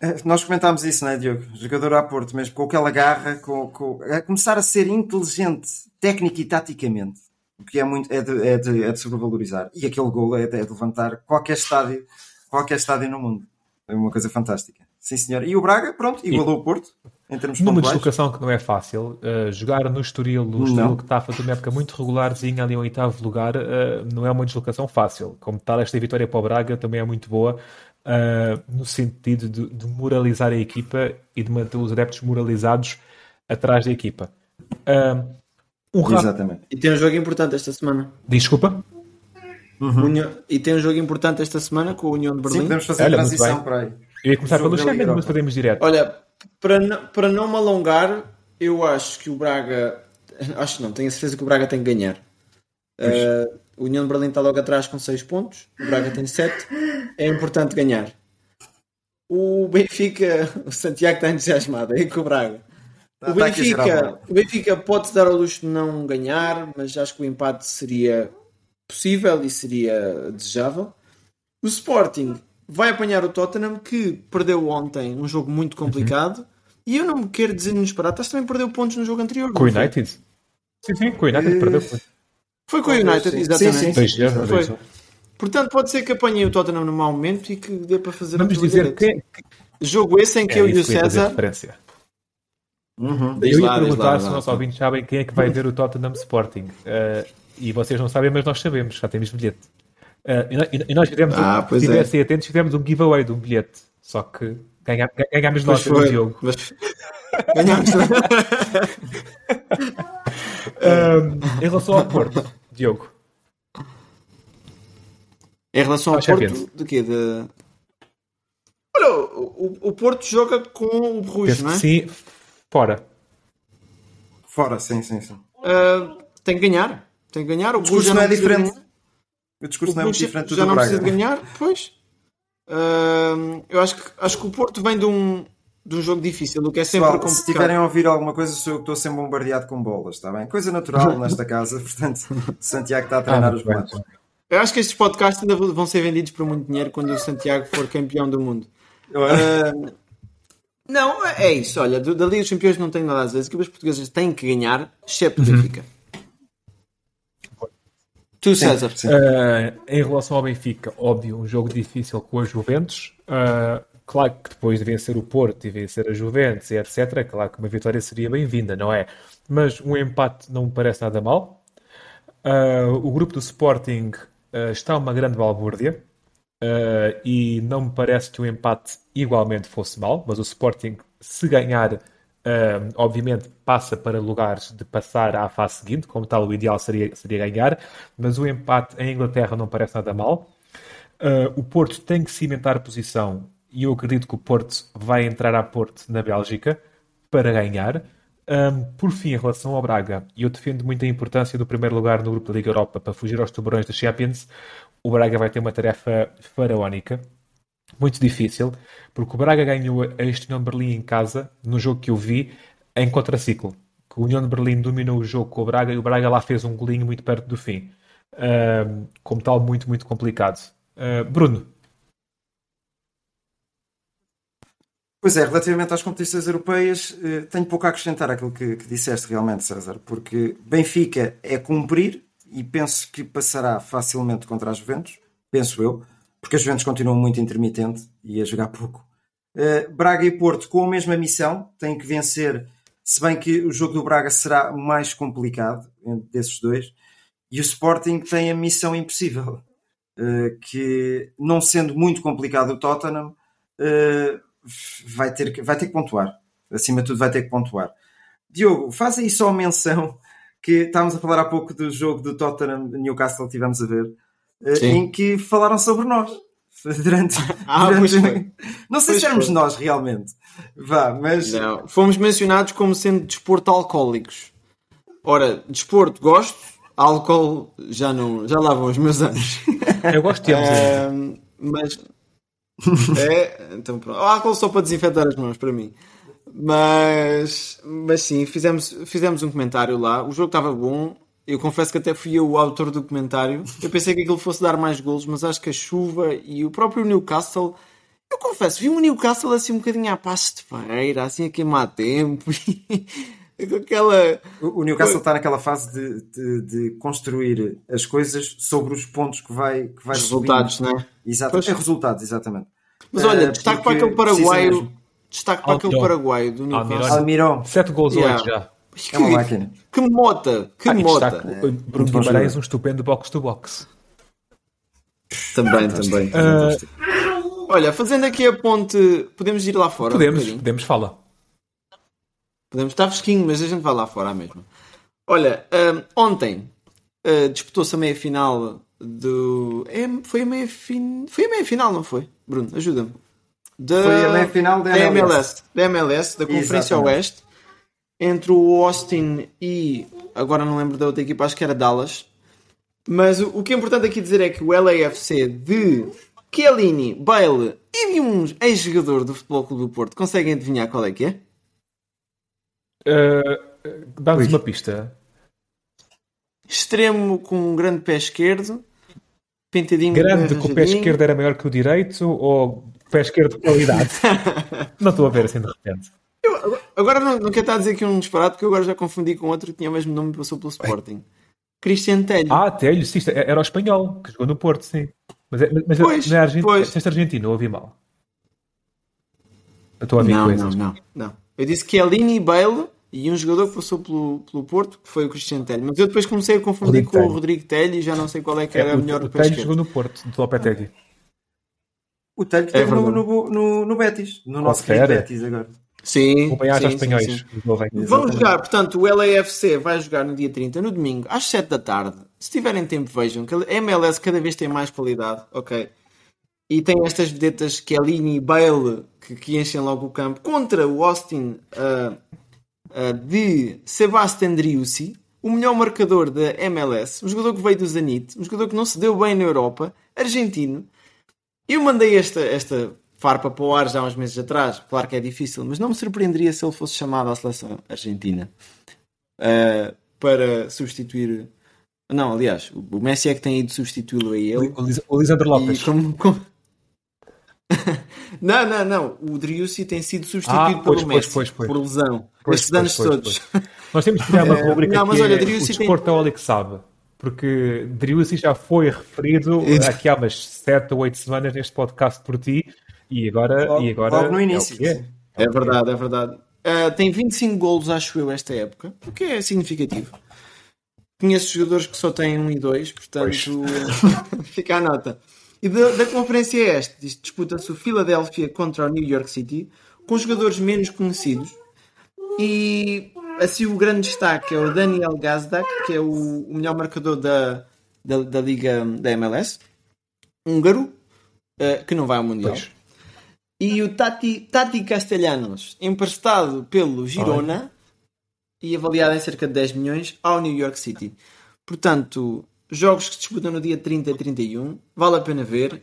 [SPEAKER 9] Eh, Nós comentámos isso, não é, Diogo? Jogador a Porto, mesmo com aquela garra, com, com- a começar a ser inteligente, técnico e taticamente. O que é muito é de, é de, é de sobrevalorizar. E aquele gol é de, é de levantar qualquer estádio, qualquer estádio no mundo. É uma coisa fantástica. Sim, senhor. E o Braga, pronto, igualou o Porto, em termos
[SPEAKER 8] Numa
[SPEAKER 9] pontuais.
[SPEAKER 8] deslocação que não é fácil, uh, jogar no Estoril, o Estoril
[SPEAKER 9] Não.
[SPEAKER 8] que está a fazer uma época muito regularzinha ali em oitavo lugar, uh, não é uma deslocação fácil. Como tal, esta vitória para o Braga também é muito boa, uh, no sentido de, de moralizar a equipa e de manter os adeptos moralizados atrás da equipa. Uh, um rápido...
[SPEAKER 9] Exatamente.
[SPEAKER 5] E tem um jogo importante esta semana.
[SPEAKER 8] Desculpa?
[SPEAKER 5] União- E tem um jogo importante esta semana com a União de
[SPEAKER 9] Sim,
[SPEAKER 5] Berlim.
[SPEAKER 9] podemos fazer
[SPEAKER 8] Olha,
[SPEAKER 9] transição para aí.
[SPEAKER 8] Eu ia começar
[SPEAKER 9] Jogo
[SPEAKER 8] pelo
[SPEAKER 9] Liga
[SPEAKER 8] mas podemos direto.
[SPEAKER 5] Olha, para não, para não me alongar, eu acho que o Braga. Acho que não, tenho a certeza que o Braga tem que ganhar. Uh, o União de Berlim está logo atrás com 6 pontos, o Braga tem 7. É importante ganhar. O Benfica, o Santiago está entusiasmado aí com o Braga. O Benfica, o Benfica pode-se dar ao luxo de não ganhar, mas acho que o empate seria possível e seria desejável. O Sporting vai apanhar o Tottenham, que perdeu ontem um jogo muito complicado. E eu não me quero dizer inesperado, mas também perdeu pontos no jogo anterior.
[SPEAKER 8] Com o
[SPEAKER 5] foi?
[SPEAKER 8] United? Sim, sim, com o United perdeu.
[SPEAKER 5] Foi com o United,
[SPEAKER 9] Sim,
[SPEAKER 5] exatamente.
[SPEAKER 9] sim, sim.
[SPEAKER 5] Foi.
[SPEAKER 8] zero.
[SPEAKER 5] Portanto, pode ser que apanhem o Tottenham no mau momento e que dê para fazer
[SPEAKER 8] Vamos dizer que
[SPEAKER 5] Jogo esse em que
[SPEAKER 8] é
[SPEAKER 5] eu e o César.
[SPEAKER 9] Uhum.
[SPEAKER 8] Eu ia
[SPEAKER 5] lá,
[SPEAKER 8] perguntar
[SPEAKER 5] lá,
[SPEAKER 8] se os nossos ouvintes sabem quem é que vai ver o Tottenham Sporting. Uh, e vocês não sabem, mas nós sabemos, já temos bilhete. Uh, e, nós- e nós fizemos,
[SPEAKER 5] Ah,
[SPEAKER 8] um, se
[SPEAKER 5] é.
[SPEAKER 8] atentos, fizemos um giveaway de um bilhete. Só que ganha- ganhámos nós,
[SPEAKER 5] Pois
[SPEAKER 8] o
[SPEAKER 5] foi.
[SPEAKER 8] Diogo.
[SPEAKER 5] Mas- Ganhámos.
[SPEAKER 8] Um, em relação ao Porto, Diogo,
[SPEAKER 5] Em relação ao
[SPEAKER 8] é
[SPEAKER 5] Porto,
[SPEAKER 8] Champions.
[SPEAKER 5] de quê? De... Olha, o, o- Porto joga com o Bruges, não é?
[SPEAKER 8] sim, fora.
[SPEAKER 9] Fora, sim, sim, sim.
[SPEAKER 5] Ah, tem que ganhar. Tem que ganhar. O
[SPEAKER 9] O
[SPEAKER 5] Bruges
[SPEAKER 9] não é diferente. O discurso
[SPEAKER 5] O
[SPEAKER 9] não é muito diferente do
[SPEAKER 5] já
[SPEAKER 9] do
[SPEAKER 5] não
[SPEAKER 9] Braga.
[SPEAKER 5] precisa de ganhar, pois. Ah, eu acho que, acho que o Porto vem de um, de um jogo difícil, o que é sempre
[SPEAKER 9] Pessoal, se
[SPEAKER 5] complicado.
[SPEAKER 9] estiverem a ouvir alguma coisa, sou eu que estou ser bombardeado com bolas, está bem? Coisa natural nesta casa, portanto, Santiago está a treinar
[SPEAKER 8] Ah,
[SPEAKER 9] os matos.
[SPEAKER 5] Eu acho que estes podcasts ainda vão ser vendidos por muito dinheiro quando o Santiago for campeão do mundo.
[SPEAKER 9] Acho-
[SPEAKER 5] Não, é isso. Olha, da Liga dos Campeões não tenho nada a dizer. As equipas portuguesas têm que ganhar, exceto o Benfica. Tu, César.
[SPEAKER 9] sim.
[SPEAKER 8] Uh, em relação ao Benfica, óbvio, um jogo difícil com a Juventus. Uh, claro que depois de vencer o Porto e vencer a Juventus e etc., claro que uma vitória seria bem-vinda, não é? Mas um empate não me parece nada mal. Uh, o grupo do Sporting uh, está uma grande balbúrdia uh, e não me parece que o empate igualmente fosse mal, mas o Sporting, se ganhar, uh, obviamente passa para lugares de passar à fase seguinte, como tal, o ideal seria, seria ganhar, mas o empate em Inglaterra não parece nada mal. Uh, o Porto tem que cimentar posição e eu acredito que o Porto vai entrar a Porto na Bélgica para ganhar. Um, por fim, em relação ao Braga, eu defendo muito a importância do primeiro lugar no grupo da Liga Europa para fugir aos tubarões da Champions. O Braga vai ter uma tarefa faraónica, muito difícil, porque o Braga ganhou este União de Berlim em casa, no jogo que eu vi, em contraciclo. O União de Berlim dominou o jogo com o Braga e o Braga lá fez um golinho muito perto do fim. Um, como tal, muito, muito complicado. Uh, Bruno,
[SPEAKER 9] Pois é, relativamente às competições europeias, eh, tenho pouco a acrescentar àquilo que, que disseste realmente, César, porque Benfica é cumprir e penso que passará facilmente contra as Juventus, penso eu, porque as Juventus continuam muito intermitente e a jogar pouco. Uh, Braga e Porto com a mesma missão, têm que vencer, se bem que o jogo do Braga será mais complicado desses dois, e o Sporting tem a missão impossível, uh, que não sendo muito complicado o Tottenham, uh, vai ter, que, vai ter que pontuar. Acima de tudo, vai ter que pontuar. Diogo, faz aí só menção que estávamos a falar há pouco do jogo do Tottenham Newcastle, tivemos a ver, eh, Sim. em que falaram sobre nós. Durante,
[SPEAKER 5] ah,
[SPEAKER 9] durante... não sei pois se éramos foi. nós realmente, vá, mas
[SPEAKER 5] não. fomos mencionados como sendo desporto alcoólicos. Ora, desporto gosto, álcool já não, já lá vão os meus anos.
[SPEAKER 8] Eu gosto de
[SPEAKER 5] uh, mas é, então pronto. O álcool só para desinfetar as mãos, para mim. Mas, mas sim, fizemos, fizemos um comentário lá. O jogo estava bom. Eu confesso que até fui eu o autor do comentário. Eu pensei que aquilo fosse dar mais golos, mas acho que a chuva e o próprio Newcastle. Eu confesso, vi um Newcastle assim um bocadinho a passo de feira, assim a queimar tempo. aquela...
[SPEAKER 9] O Newcastle está naquela fase de, de, de, construir as coisas sobre os pontos que vai, que vai
[SPEAKER 5] resultados,
[SPEAKER 9] não
[SPEAKER 5] é?
[SPEAKER 9] Exatamente. É resultados, exatamente.
[SPEAKER 5] Mas olha, uh, destaque para aquele paraguaio. Destaque para aquele paraguaio do Newcastle.
[SPEAKER 9] Almirão.
[SPEAKER 8] Sete gols yeah. hoje já.
[SPEAKER 9] É uma máquina.
[SPEAKER 5] Que mota! Que ah, mota!
[SPEAKER 8] É, Bruno Guimarães, um estupendo box to box.
[SPEAKER 5] Também, também. Uh... Olha, fazendo aqui a ponte, podemos ir lá fora?
[SPEAKER 8] Podemos, um podemos, fala.
[SPEAKER 5] Podemos estar fresquinho, mas a gente vai lá fora mesmo. Olha, um, ontem uh, disputou-se a meia final do. É, foi a meia fin... Foi a meia final, não foi? Bruno, ajuda-me.
[SPEAKER 9] Da... Foi a meia final da MLS. MLS,
[SPEAKER 5] da MLS, da Conferência Exatamente. Oeste, entre o Austin e. Agora não lembro da outra equipa, acho que era Dallas. Mas o, o que é importante aqui dizer é que o LAFC de Chiellini, Bale e de um ex-jogador do Futebol Clube do Porto conseguem adivinhar qual é que é?
[SPEAKER 8] Uh, Dá-nos uma pista.
[SPEAKER 5] Extremo com um grande pé esquerdo, pintadinho
[SPEAKER 8] Grande com o pé esquerdo era maior que o direito ou pé esquerdo de qualidade? não estou a ver assim de repente.
[SPEAKER 5] Agora não, não quero estar a dizer aqui um disparate porque eu agora já confundi com outro que tinha o mesmo nome e passou pelo Sporting. Cristian Telho.
[SPEAKER 8] Ah, Telho, sim, era o espanhol que jogou no Porto, sim. Mas, é, mas
[SPEAKER 5] pois, pois.
[SPEAKER 8] este argentino, ouvi mal. Eu estou a ouvir
[SPEAKER 5] não,
[SPEAKER 8] coisas.
[SPEAKER 5] Não, não, não. Eu disse que é Lini e Bale e um jogador que passou pelo, pelo Porto, que foi o Cristiano Telho. Mas eu depois comecei a confundir Rodrigo com Telho. o Rodrigo Telho e já não sei qual é que era é, a melhor
[SPEAKER 8] o, o Telho jogou no Porto, do Lopetegui.
[SPEAKER 9] O Telho é esteve no, no, no, no, Betis, no nosso querido Betis agora.
[SPEAKER 5] Sim,
[SPEAKER 8] sim,
[SPEAKER 5] espanhóis.
[SPEAKER 8] Sim, sim.
[SPEAKER 5] Vamos jogar, portanto, o LAFC vai jogar no dia 30, no domingo, às 7 da tarde. Se tiverem tempo, vejam que a MLS cada vez tem mais qualidade, ok? E tem estas vedetas que é Lini e Bale que, que, enchem logo o campo contra o Austin uh, uh, de Sebastian Driussi, o melhor marcador da MLS, um jogador que veio do Zenit, um jogador que não se deu bem na Europa, argentino. Eu mandei esta, esta farpa para o ar já há uns meses atrás. Claro que é difícil, mas não me surpreenderia se ele fosse chamado à seleção argentina uh, para substituir. Não, aliás, o Messi é que tem ido substituí-lo a ele.
[SPEAKER 8] O Lisandro Lopes.
[SPEAKER 5] Como, como... não, não, não. O Driussi tem sido substituído ah, pelo Messi pois, pois, por lesão. Pois, Estes anos todos.
[SPEAKER 8] Nós temos que criar uma rubrica não, mas olha, é o desporto tem... que sabe. Porque Driussi já foi referido aqui há umas 7 ou 8 semanas neste podcast por ti e agora, logo, e agora
[SPEAKER 9] logo no início.
[SPEAKER 5] É, é. é verdade, é verdade. Uh, tem 25 golos, acho eu, esta época, o que é significativo. Conheço jogadores que só têm 1 e 2, portanto, fica a nota. E da, da conferência é este: disputa-se o Philadelphia contra o New York City, com jogadores menos conhecidos. E assim o grande destaque é o Daniel Gazdak, que é o, o melhor marcador da, da, da, Liga da MLS, húngaro, uh, que não vai ao Mundial. Pois. E o Tati, Tati Castellanos, emprestado pelo Girona e avaliado em cerca de 10 milhões ao New York City. Portanto, jogos que se disputam no dia 30 e 31, vale a pena ver.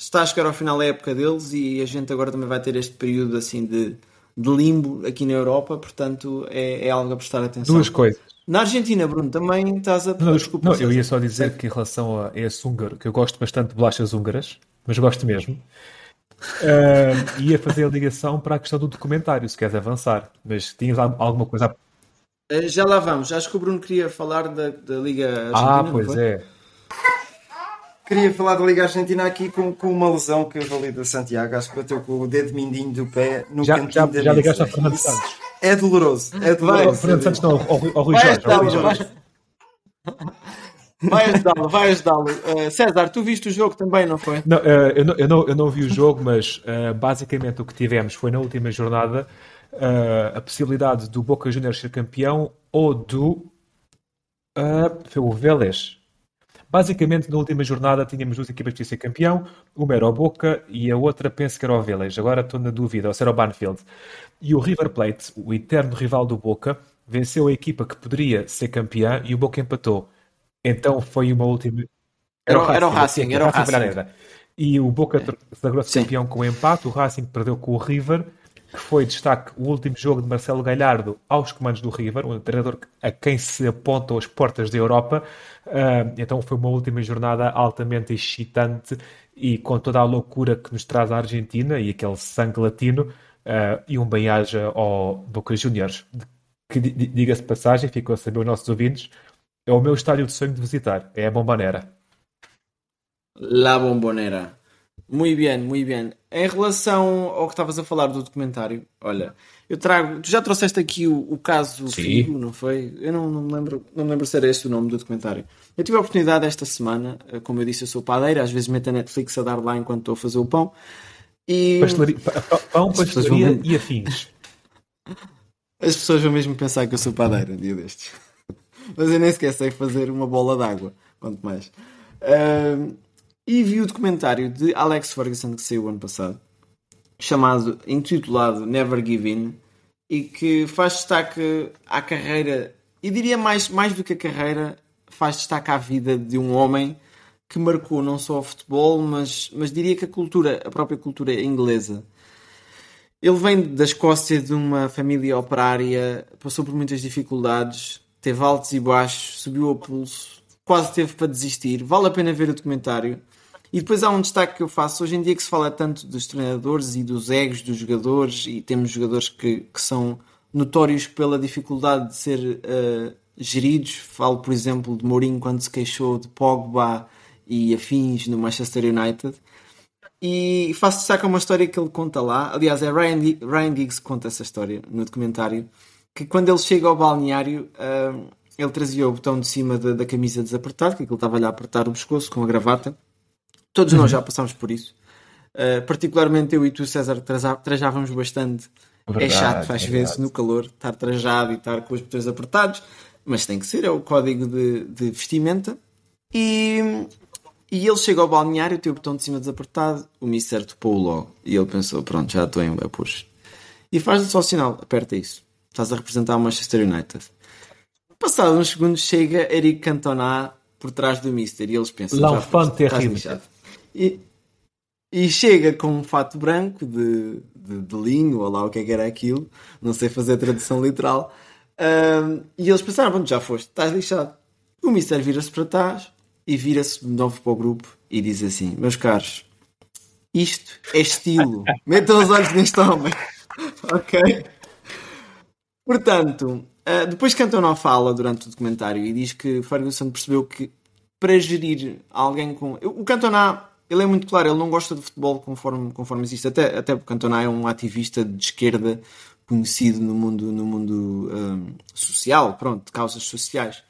[SPEAKER 5] Está a chegar ao final da época deles e a gente agora também vai ter este período assim de, de limbo aqui na Europa, portanto é, é algo a prestar atenção.
[SPEAKER 8] Duas coisas.
[SPEAKER 5] Na Argentina, Bruno, também estás a.
[SPEAKER 8] Não,
[SPEAKER 5] Desculpa,
[SPEAKER 8] não, eu ia só dizer que em relação a esse húngaro, que eu gosto bastante de bolachas húngaras, mas gosto mesmo, ah, ia fazer a ligação para a questão do documentário, se queres avançar. Mas tinhas al- alguma coisa a...
[SPEAKER 5] Eh, Já lá vamos. Acho que o Bruno queria falar da, da Liga Argentina.
[SPEAKER 8] Ah, pois é.
[SPEAKER 9] Queria falar da Liga Argentina aqui com, com uma lesão que eu ali da Santiago. Acho que bateu com o dedo mindinho do pé no
[SPEAKER 8] Já,
[SPEAKER 9] cantinho
[SPEAKER 8] já,
[SPEAKER 9] da
[SPEAKER 8] já ligaste ao Fernando Santos.
[SPEAKER 9] É doloroso. É doloroso.
[SPEAKER 8] Fernando Santos não, ao, Rui- ao Rui
[SPEAKER 5] Vai
[SPEAKER 8] Jorge. ao Rui
[SPEAKER 5] ajudá-lo,
[SPEAKER 8] Jorge.
[SPEAKER 5] Vai, ajudá-lo, vai ajudá-lo. Eh, César, tu viste o jogo também, não foi?
[SPEAKER 8] Não, eh, eu, não, eu, não, eu não vi o jogo, mas eh, basicamente o que tivemos foi na última jornada a possibilidade do Boca Juniors ser campeão ou do. foi o Vélez. Basicamente, na última jornada tínhamos duas equipas que iam ser campeão, uma era o Boca e a outra penso que era o Vélez. Agora estou na dúvida, ou se era o Banfield. E o River Plate, o eterno rival do Boca, venceu a equipa que poderia ser campeã e o Boca empatou. Então foi uma última.
[SPEAKER 5] Era o- era o Racing,
[SPEAKER 8] sim,
[SPEAKER 5] era o Racing.
[SPEAKER 8] E o Boca sagrou-se
[SPEAKER 5] Sim.
[SPEAKER 8] campeão com o empate, o Racing perdeu com o River, que foi destaque o último jogo de Marcelo Galhardo aos comandos do River, um treinador a quem se apontam as portas da Europa. Ah, então foi uma última jornada altamente excitante e com toda a loucura que nos traz a Argentina e aquele sangue latino, ah, e um bem-aja ao Boca Juniors, que di- di- diga-se passagem, ficou a saber os nossos ouvintes, é o meu estádio de sonho de visitar, é a Bombonera.
[SPEAKER 5] La Bombonera. Muito bem, muito bem. Em relação ao que estavas a falar do documentário, olha, eu trago. Tu já trouxeste aqui o, o caso
[SPEAKER 8] Sim.
[SPEAKER 5] Figo, não foi? Eu não, não me lembro, não me lembro se era este o nome do documentário. Eu tive a oportunidade esta semana, eh, como eu disse, eu sou padeiro, às vezes meto a Netflix a dar lá enquanto estou a fazer o pão. E
[SPEAKER 8] Pastelaria, pa- pa- pão, pastelaria e afins.
[SPEAKER 5] as pessoas vão mesmo pensar que eu sou padeiro um dia destes. Mas eu nem sequer sei fazer uma bola d'água, quanto mais. Ahm, e vi o documentário de Alex Ferguson que saiu ano passado, chamado, intitulado Never Give In, e que faz destaque à carreira, e diria mais, mais do que a carreira, faz destaque à vida de um homem que marcou não só o futebol, mas, mas diria que a cultura, a própria cultura inglesa. Ele vem da Escócia de uma família operária, passou por muitas dificuldades, teve altos e baixos, subiu a pulso, quase teve para desistir. Vale a pena ver o documentário. E depois há um destaque que eu faço. Hoje em dia que se fala tanto dos treinadores e dos egos dos jogadores, e temos jogadores que, que são notórios pela dificuldade de ser eh, geridos. Falo, por exemplo, de Mourinho quando se queixou de Pogba e afins no Manchester United. E faço destaque a uma história que ele conta lá. Aliás, é Ryan, Ryan Giggs que conta essa história no documentário. Que quando ele chega ao balneário, ah, ele trazia o botão de cima da, da camisa desapertado, que ele estava ali a apertar o pescoço com a gravata. Todos nós já passámos por isso. Ah, particularmente eu e tu, César, trajávamos bastante. é
[SPEAKER 8] Verdade,
[SPEAKER 5] chato, às
[SPEAKER 8] é
[SPEAKER 5] vezes, no calor, estar trajado e estar com os botões apertados. Mas tem que ser, é o código de, de vestimenta. E, e ele chega ao balneário, tem o botão de cima desapertado, o Mister topou logo. E ele pensou: pronto, já estou em apuros. E faz-lhe só o sinal: aperta isso. Estás a representar o Manchester United. Passado uns segundos, chega Eric Cantona por trás do Mister e eles pensam:
[SPEAKER 8] L'enfant terrible.
[SPEAKER 5] E, e chega com um fato branco de, de, de linho, ou lá o que é que era aquilo, não sei fazer a tradução literal. Ahm, e eles pensaram: pronto, já foste, estás lixado. O Mister vira-se para trás e vira-se de novo para o grupo e diz assim: Meus caros, isto é estilo. Metam os olhos neste homem. ok? Portanto, ah, depois Cantona fala durante o documentário e diz que Ferguson percebeu que para gerir alguém com. O Cantona, ele é muito claro, ele não gosta de futebol conforme, conforme existe. Até, até porque Cantona é um ativista de esquerda conhecido no mundo, no mundo ah, social, pronto, de causas sociais.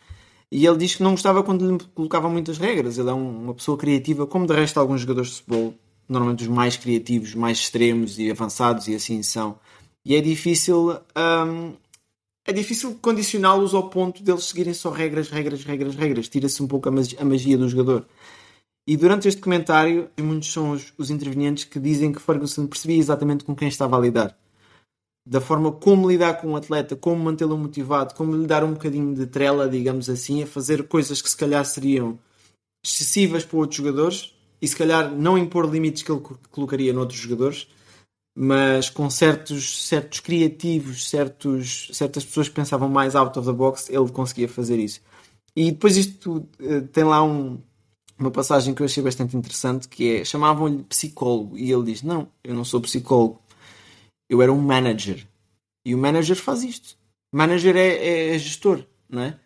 [SPEAKER 5] E ele diz que não gostava quando lhe colocavam muitas regras. Ele é um- uma pessoa criativa, como de resto alguns jogadores de futebol, normalmente os mais criativos, mais extremos e avançados, e assim são. E é difícil, hum, é difícil condicioná-los ao ponto deles seguirem só regras, regras, regras, regras. Tira-se um pouco a magia do jogador. E durante este comentário, muitos são os, os intervenientes que dizem que Ferguson percebia exatamente com quem estava a lidar. Da forma como lidar com um atleta, como mantê-lo motivado, como lhe dar um bocadinho de trela, digamos assim, a fazer coisas que se calhar seriam excessivas para outros jogadores e se calhar não impor limites que ele co- colocaria noutros jogadores, mas com certos, certos criativos, certos, certas pessoas que pensavam mais out of the box, ele conseguia fazer isso. E depois isto eh, tem lá um, uma passagem que eu achei bastante interessante, que é, chamavam-lhe psicólogo, e ele diz, não, eu não sou psicólogo, eu era um manager. E o manager faz isto. Manager é, é gestor, não é?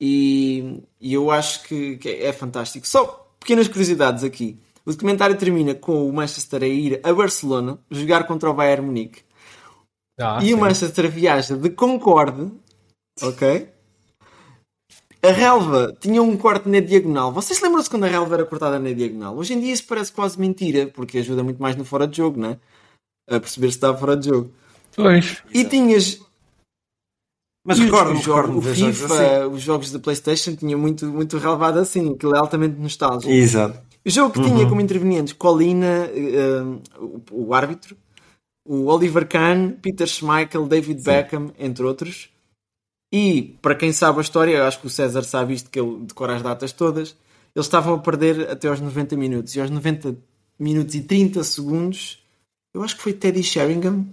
[SPEAKER 5] E, e eu acho que, que é fantástico. Só pequenas curiosidades aqui. O documentário termina com o Manchester a ir a Barcelona jogar contra o Bayern Munique.
[SPEAKER 8] Ah,
[SPEAKER 5] e
[SPEAKER 8] sim.
[SPEAKER 5] o Manchester viaja de Concorde, ok? A relva tinha um corte na diagonal. Vocês lembram-se quando a relva era cortada na diagonal? Hoje em dia isso parece quase mentira, porque ajuda muito mais no fora de jogo, não é? A perceber se está fora de jogo.
[SPEAKER 8] Pois.
[SPEAKER 5] E tinhas
[SPEAKER 9] Mas
[SPEAKER 5] os-
[SPEAKER 9] recordo-me,
[SPEAKER 5] o
[SPEAKER 9] de ver jogos
[SPEAKER 5] FIFA,
[SPEAKER 9] assim.
[SPEAKER 5] os jogos da PlayStation tinha muito, muito relevado assim, aquilo é altamente nostálgico.
[SPEAKER 9] Exato.
[SPEAKER 5] O jogo que
[SPEAKER 9] Uhum.
[SPEAKER 5] tinha como intervenientes Colina, eh, o, o árbitro, o Oliver Kahn, Peter Schmeichel, David Beckham, entre outros. E, para quem sabe a história, eu acho que o César sabe isto, que ele decora as datas todas, eles estavam a perder até aos 90 minutos. E aos 90 minutos e 30 segundos, eu acho que foi Teddy Sheringham.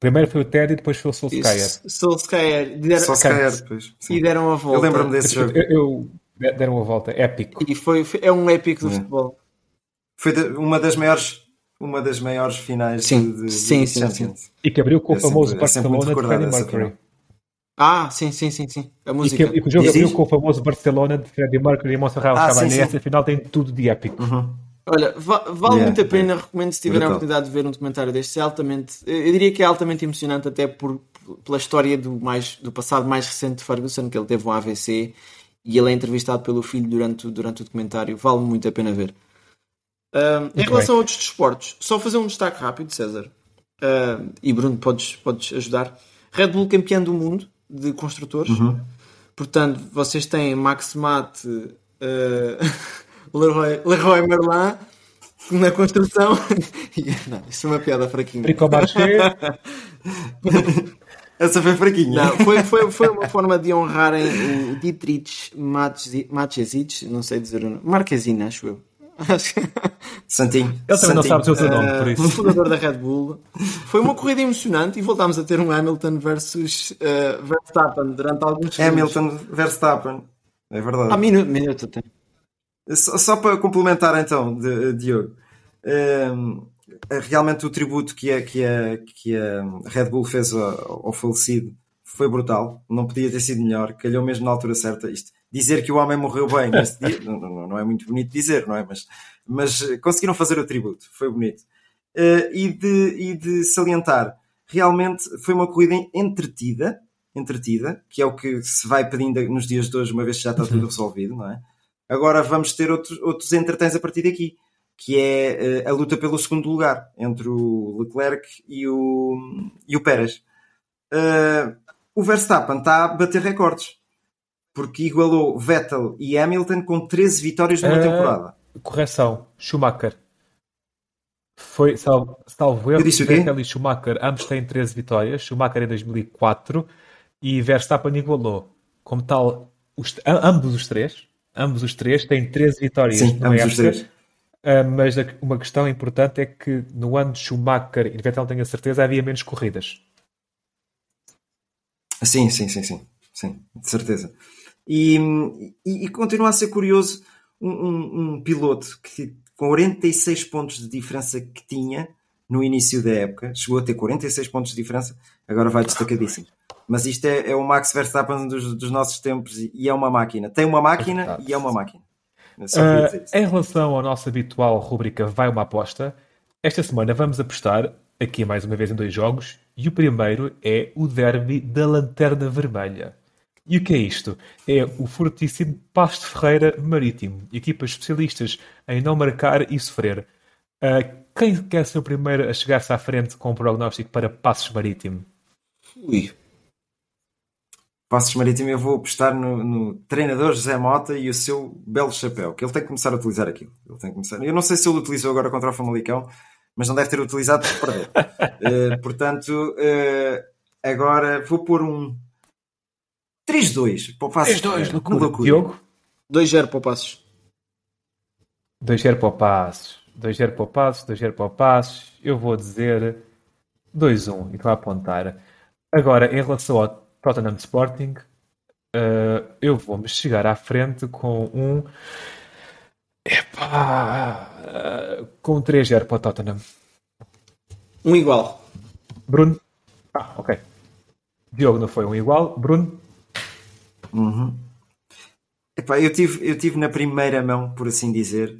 [SPEAKER 8] Primeiro foi o Ted e depois foi o Solskjaer.
[SPEAKER 5] Solskjaer. Deram,
[SPEAKER 9] calhar depois. sim.
[SPEAKER 5] e deram a
[SPEAKER 9] Eu
[SPEAKER 5] volta.
[SPEAKER 9] lembro-me desse jogo.
[SPEAKER 8] Eu, eu- deram a volta, épico.
[SPEAKER 5] E foi, foi- é um épico do
[SPEAKER 9] É.
[SPEAKER 5] futebol.
[SPEAKER 9] Foi de- uma das maiores, uma das maiores finais
[SPEAKER 5] Sim,
[SPEAKER 9] de, de,
[SPEAKER 5] sim,
[SPEAKER 9] de
[SPEAKER 5] sim,
[SPEAKER 9] Champions.
[SPEAKER 8] E que abriu com o
[SPEAKER 9] É
[SPEAKER 8] famoso
[SPEAKER 9] sempre- é
[SPEAKER 8] Barcelona de Freddie Mercury.
[SPEAKER 5] Ah, sim, sim, sim, sim. A
[SPEAKER 8] E que,
[SPEAKER 5] música.
[SPEAKER 8] e que o jogo abriu com o famoso Barcelona de Freddie Mercury e Monserrat
[SPEAKER 9] Ah, sim, sim.
[SPEAKER 8] Essa final tem tudo de épico.
[SPEAKER 5] Olha, va- vale
[SPEAKER 9] Yeah,
[SPEAKER 5] muito a pena, recomendo se tiverem a oportunidade de ver um documentário deste, é altamente, eu diria que é altamente emocionante até por, pela história do, mais, do passado mais recente de Ferguson, que ele teve um AVC e ele é entrevistado pelo filho durante, o- durante o documentário, vale muito a pena ver. Ahm, em relação
[SPEAKER 8] bem.
[SPEAKER 5] a outros desportos, só fazer um destaque rápido, César, Ah, e Bruno, podes, podes ajudar. Red Bull campeão do mundo de construtores, portanto, vocês têm Max Mate, ah, Leroy, Leroy Merlin na construção. Não, isso é uma piada fraquinha.
[SPEAKER 8] Bricomarché,
[SPEAKER 9] Essa foi fraquinha.
[SPEAKER 5] Não, foi, foi, foi uma forma de honrarem o Dietrich Mateschitz, não sei dizer o nome, Marquezine, acho eu. Acho que-
[SPEAKER 9] Santinho.
[SPEAKER 8] ele também não
[SPEAKER 9] Santinho.
[SPEAKER 8] sabe o seu nome, por
[SPEAKER 5] Uh,
[SPEAKER 8] isso.
[SPEAKER 5] fundador da Red Bull. Foi uma corrida emocionante e voltámos a ter um Hamilton versus uh, Verstappen durante alguns segundos.
[SPEAKER 9] Hamilton Verstappen. É verdade.
[SPEAKER 5] Ah, minuto, minuto até.
[SPEAKER 9] Só, só para complementar então, de, Diogo, ehm, realmente o tributo que a, que a, que a Red Bull fez ao, ao falecido foi brutal, não podia ter sido melhor, calhou mesmo na altura certa. Isto, dizer que o homem morreu bem nesse dia não, não, não é muito bonito dizer, não é? Mas, mas eh, conseguiram fazer o tributo, foi bonito. Eh, e, de, e de salientar, realmente foi uma corrida entretida, entretida, que é o que se vai pedindo nos dias de hoje, uma vez que já está tudo resolvido, não é? Agora vamos ter outros, outros entretens a partir daqui, que é eh, a luta pelo segundo lugar entre o Leclerc e o, e o Pérez. Eh, o Verstappen está a bater recordes, porque igualou Vettel e Hamilton com 13 vitórias numa
[SPEAKER 8] Eh,
[SPEAKER 9] temporada.
[SPEAKER 8] Correção, Schumacher. Foi, salvo, salvo erro? Vettel e Schumacher ambos têm 13 vitórias. Schumacher em 2004 e Verstappen igualou. Como tal, os- ambos os três, ambos os três têm 13 vitórias
[SPEAKER 9] Sim, ambos os
[SPEAKER 8] época.
[SPEAKER 9] três.
[SPEAKER 8] Ah, mas a- uma questão importante é que no ano de Schumacher e Vettel, tenho a certeza, havia menos corridas.
[SPEAKER 9] Sim, sim, sim, sim, sim, de certeza. E, e, e continua a ser curioso um, um- um piloto que com 46 pontos de diferença que tinha no início da época, chegou a ter 46 pontos de diferença, agora vai destacadíssimo. Mas isto é, é o Max Verstappen dos, dos nossos tempos e, e é uma máquina. Tem uma máquina
[SPEAKER 8] verdade.
[SPEAKER 9] e é uma máquina. Isso.
[SPEAKER 8] em relação à nossa habitual rubrica Vai uma aposta, esta semana vamos apostar aqui mais uma vez em dois jogos e o primeiro é o derby da Lanterna Vermelha. E o que é isto? É o fortíssimo Pasto Ferreira Marítimo, equipas especialistas em não marcar e sofrer. Ah, quem quer ser o primeiro a chegar-se à frente com o prognóstico para Passos Marítimo?
[SPEAKER 5] Ui.
[SPEAKER 9] Passos Marítimo, eu vou apostar no, no treinador José Mota e o seu belo chapéu, que ele tem que começar a utilizar aquilo. Ele tem que começar. Eu não sei se ele utilizou agora contra o Famalicão, mas não deve ter utilizado por perder. Eh, portanto, eh, agora vou pôr um 3-2 para o Passos
[SPEAKER 8] 3-2,
[SPEAKER 9] Ferreira.
[SPEAKER 8] loucura.
[SPEAKER 9] loucura.
[SPEAKER 8] Diogo?
[SPEAKER 5] 2-0 para o Passos.
[SPEAKER 8] 2-0 para o Passos. 2-0 para o Passos, 2-0 para o Passos. Eu vou dizer 2-1 e estou a apontar. Agora, em relação ao Tottenham Sporting, eh, eu vou-me chegar à frente com um. Epá, eh, com um 3-0 para o Tottenham.
[SPEAKER 5] Um igual.
[SPEAKER 8] Bruno? Ah, ok. Diogo não foi um igual. Bruno?
[SPEAKER 9] Epá, eu, tive, eu tive na primeira mão, por assim dizer,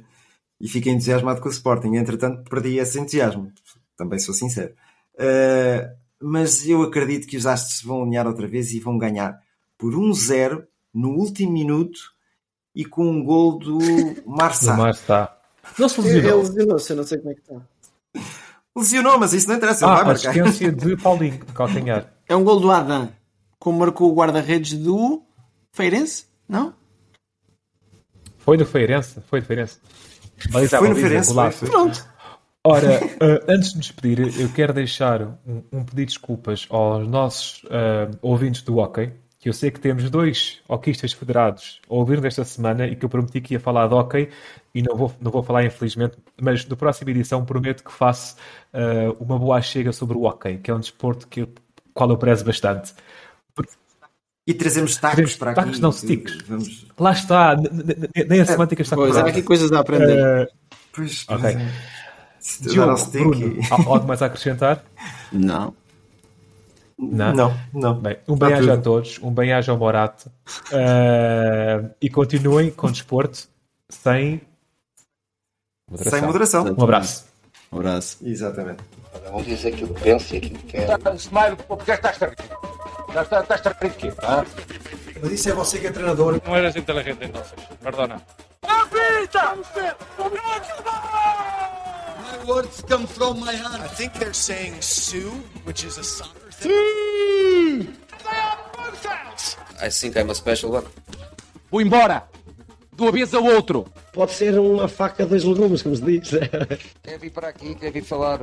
[SPEAKER 9] e fiquei entusiasmado com o Sporting. Entretanto, perdi esse entusiasmo. Também sou sincero. Uh, mas eu acredito que os Astros se vão alinhar outra vez e vão ganhar por 1-0 no último minuto e com um gol do Marçal.
[SPEAKER 8] No mar está. Não se
[SPEAKER 5] Ele
[SPEAKER 8] lesionou.
[SPEAKER 5] lesionou-se, eu não sei como é que está.
[SPEAKER 9] Lesionou, mas isso não interessa, ele
[SPEAKER 8] Ah,
[SPEAKER 9] vai marcar.
[SPEAKER 8] assistência de Paulinho, de calcanhar.
[SPEAKER 5] É um gol do Adam, como marcou o guarda-redes do Feirense? Não?
[SPEAKER 8] Foi do Feirense? Foi do Feirense. Baliza,
[SPEAKER 9] Foi no Feirense,
[SPEAKER 8] golaço.
[SPEAKER 5] Pronto.
[SPEAKER 8] Ora, eh, antes de nos despedir, eu quero deixar um, um pedido de desculpas aos nossos eh, ouvintes do hockey, que eu sei que temos dois hockeyistas federados a ouvir desta semana e que eu prometi que ia falar de hockey e não vou, não vou falar infelizmente, mas na próxima edição prometo que faço eh, uma boa chega sobre o hockey, que é um desporto que eu, qual eu prezo bastante.
[SPEAKER 9] E trazemos tacos
[SPEAKER 8] Trazemos
[SPEAKER 9] para
[SPEAKER 8] tacos,
[SPEAKER 9] aqui.
[SPEAKER 8] não sticks.
[SPEAKER 9] Vamos...
[SPEAKER 8] Lá está, nem a semântica está
[SPEAKER 5] Pois, há aqui coisas a aprender.
[SPEAKER 9] Pois,
[SPEAKER 8] Ok.
[SPEAKER 9] pois é.
[SPEAKER 8] Diogo, Bruno, há algo mais a acrescentar?
[SPEAKER 5] Não.
[SPEAKER 8] Não.
[SPEAKER 9] Não, não.
[SPEAKER 8] Bem, um bem-aja a todos, um bem-aja ao Morato eh, e continuem com desporto sem moderação.
[SPEAKER 9] Sem moderação.
[SPEAKER 8] Um abraço.
[SPEAKER 5] Um abraço.
[SPEAKER 9] Exatamente.
[SPEAKER 7] Vamos dizer aquilo que penso e aquilo que quero.
[SPEAKER 2] Tá, Smile, porque estás a rir? Já está- Estás a rir de quê? hã?
[SPEAKER 3] Mas isso é você que é treinador.
[SPEAKER 4] No eres inteligente entonces. Perdona.
[SPEAKER 6] I think they're saying Sue, which is a soccer thing.
[SPEAKER 7] I think I'm a special one.
[SPEAKER 2] Vou embora! De uma vez ao outro!
[SPEAKER 3] Pode ser uma faca de dois legumes, como se diz.
[SPEAKER 7] Quer vir para aqui, quer vir falar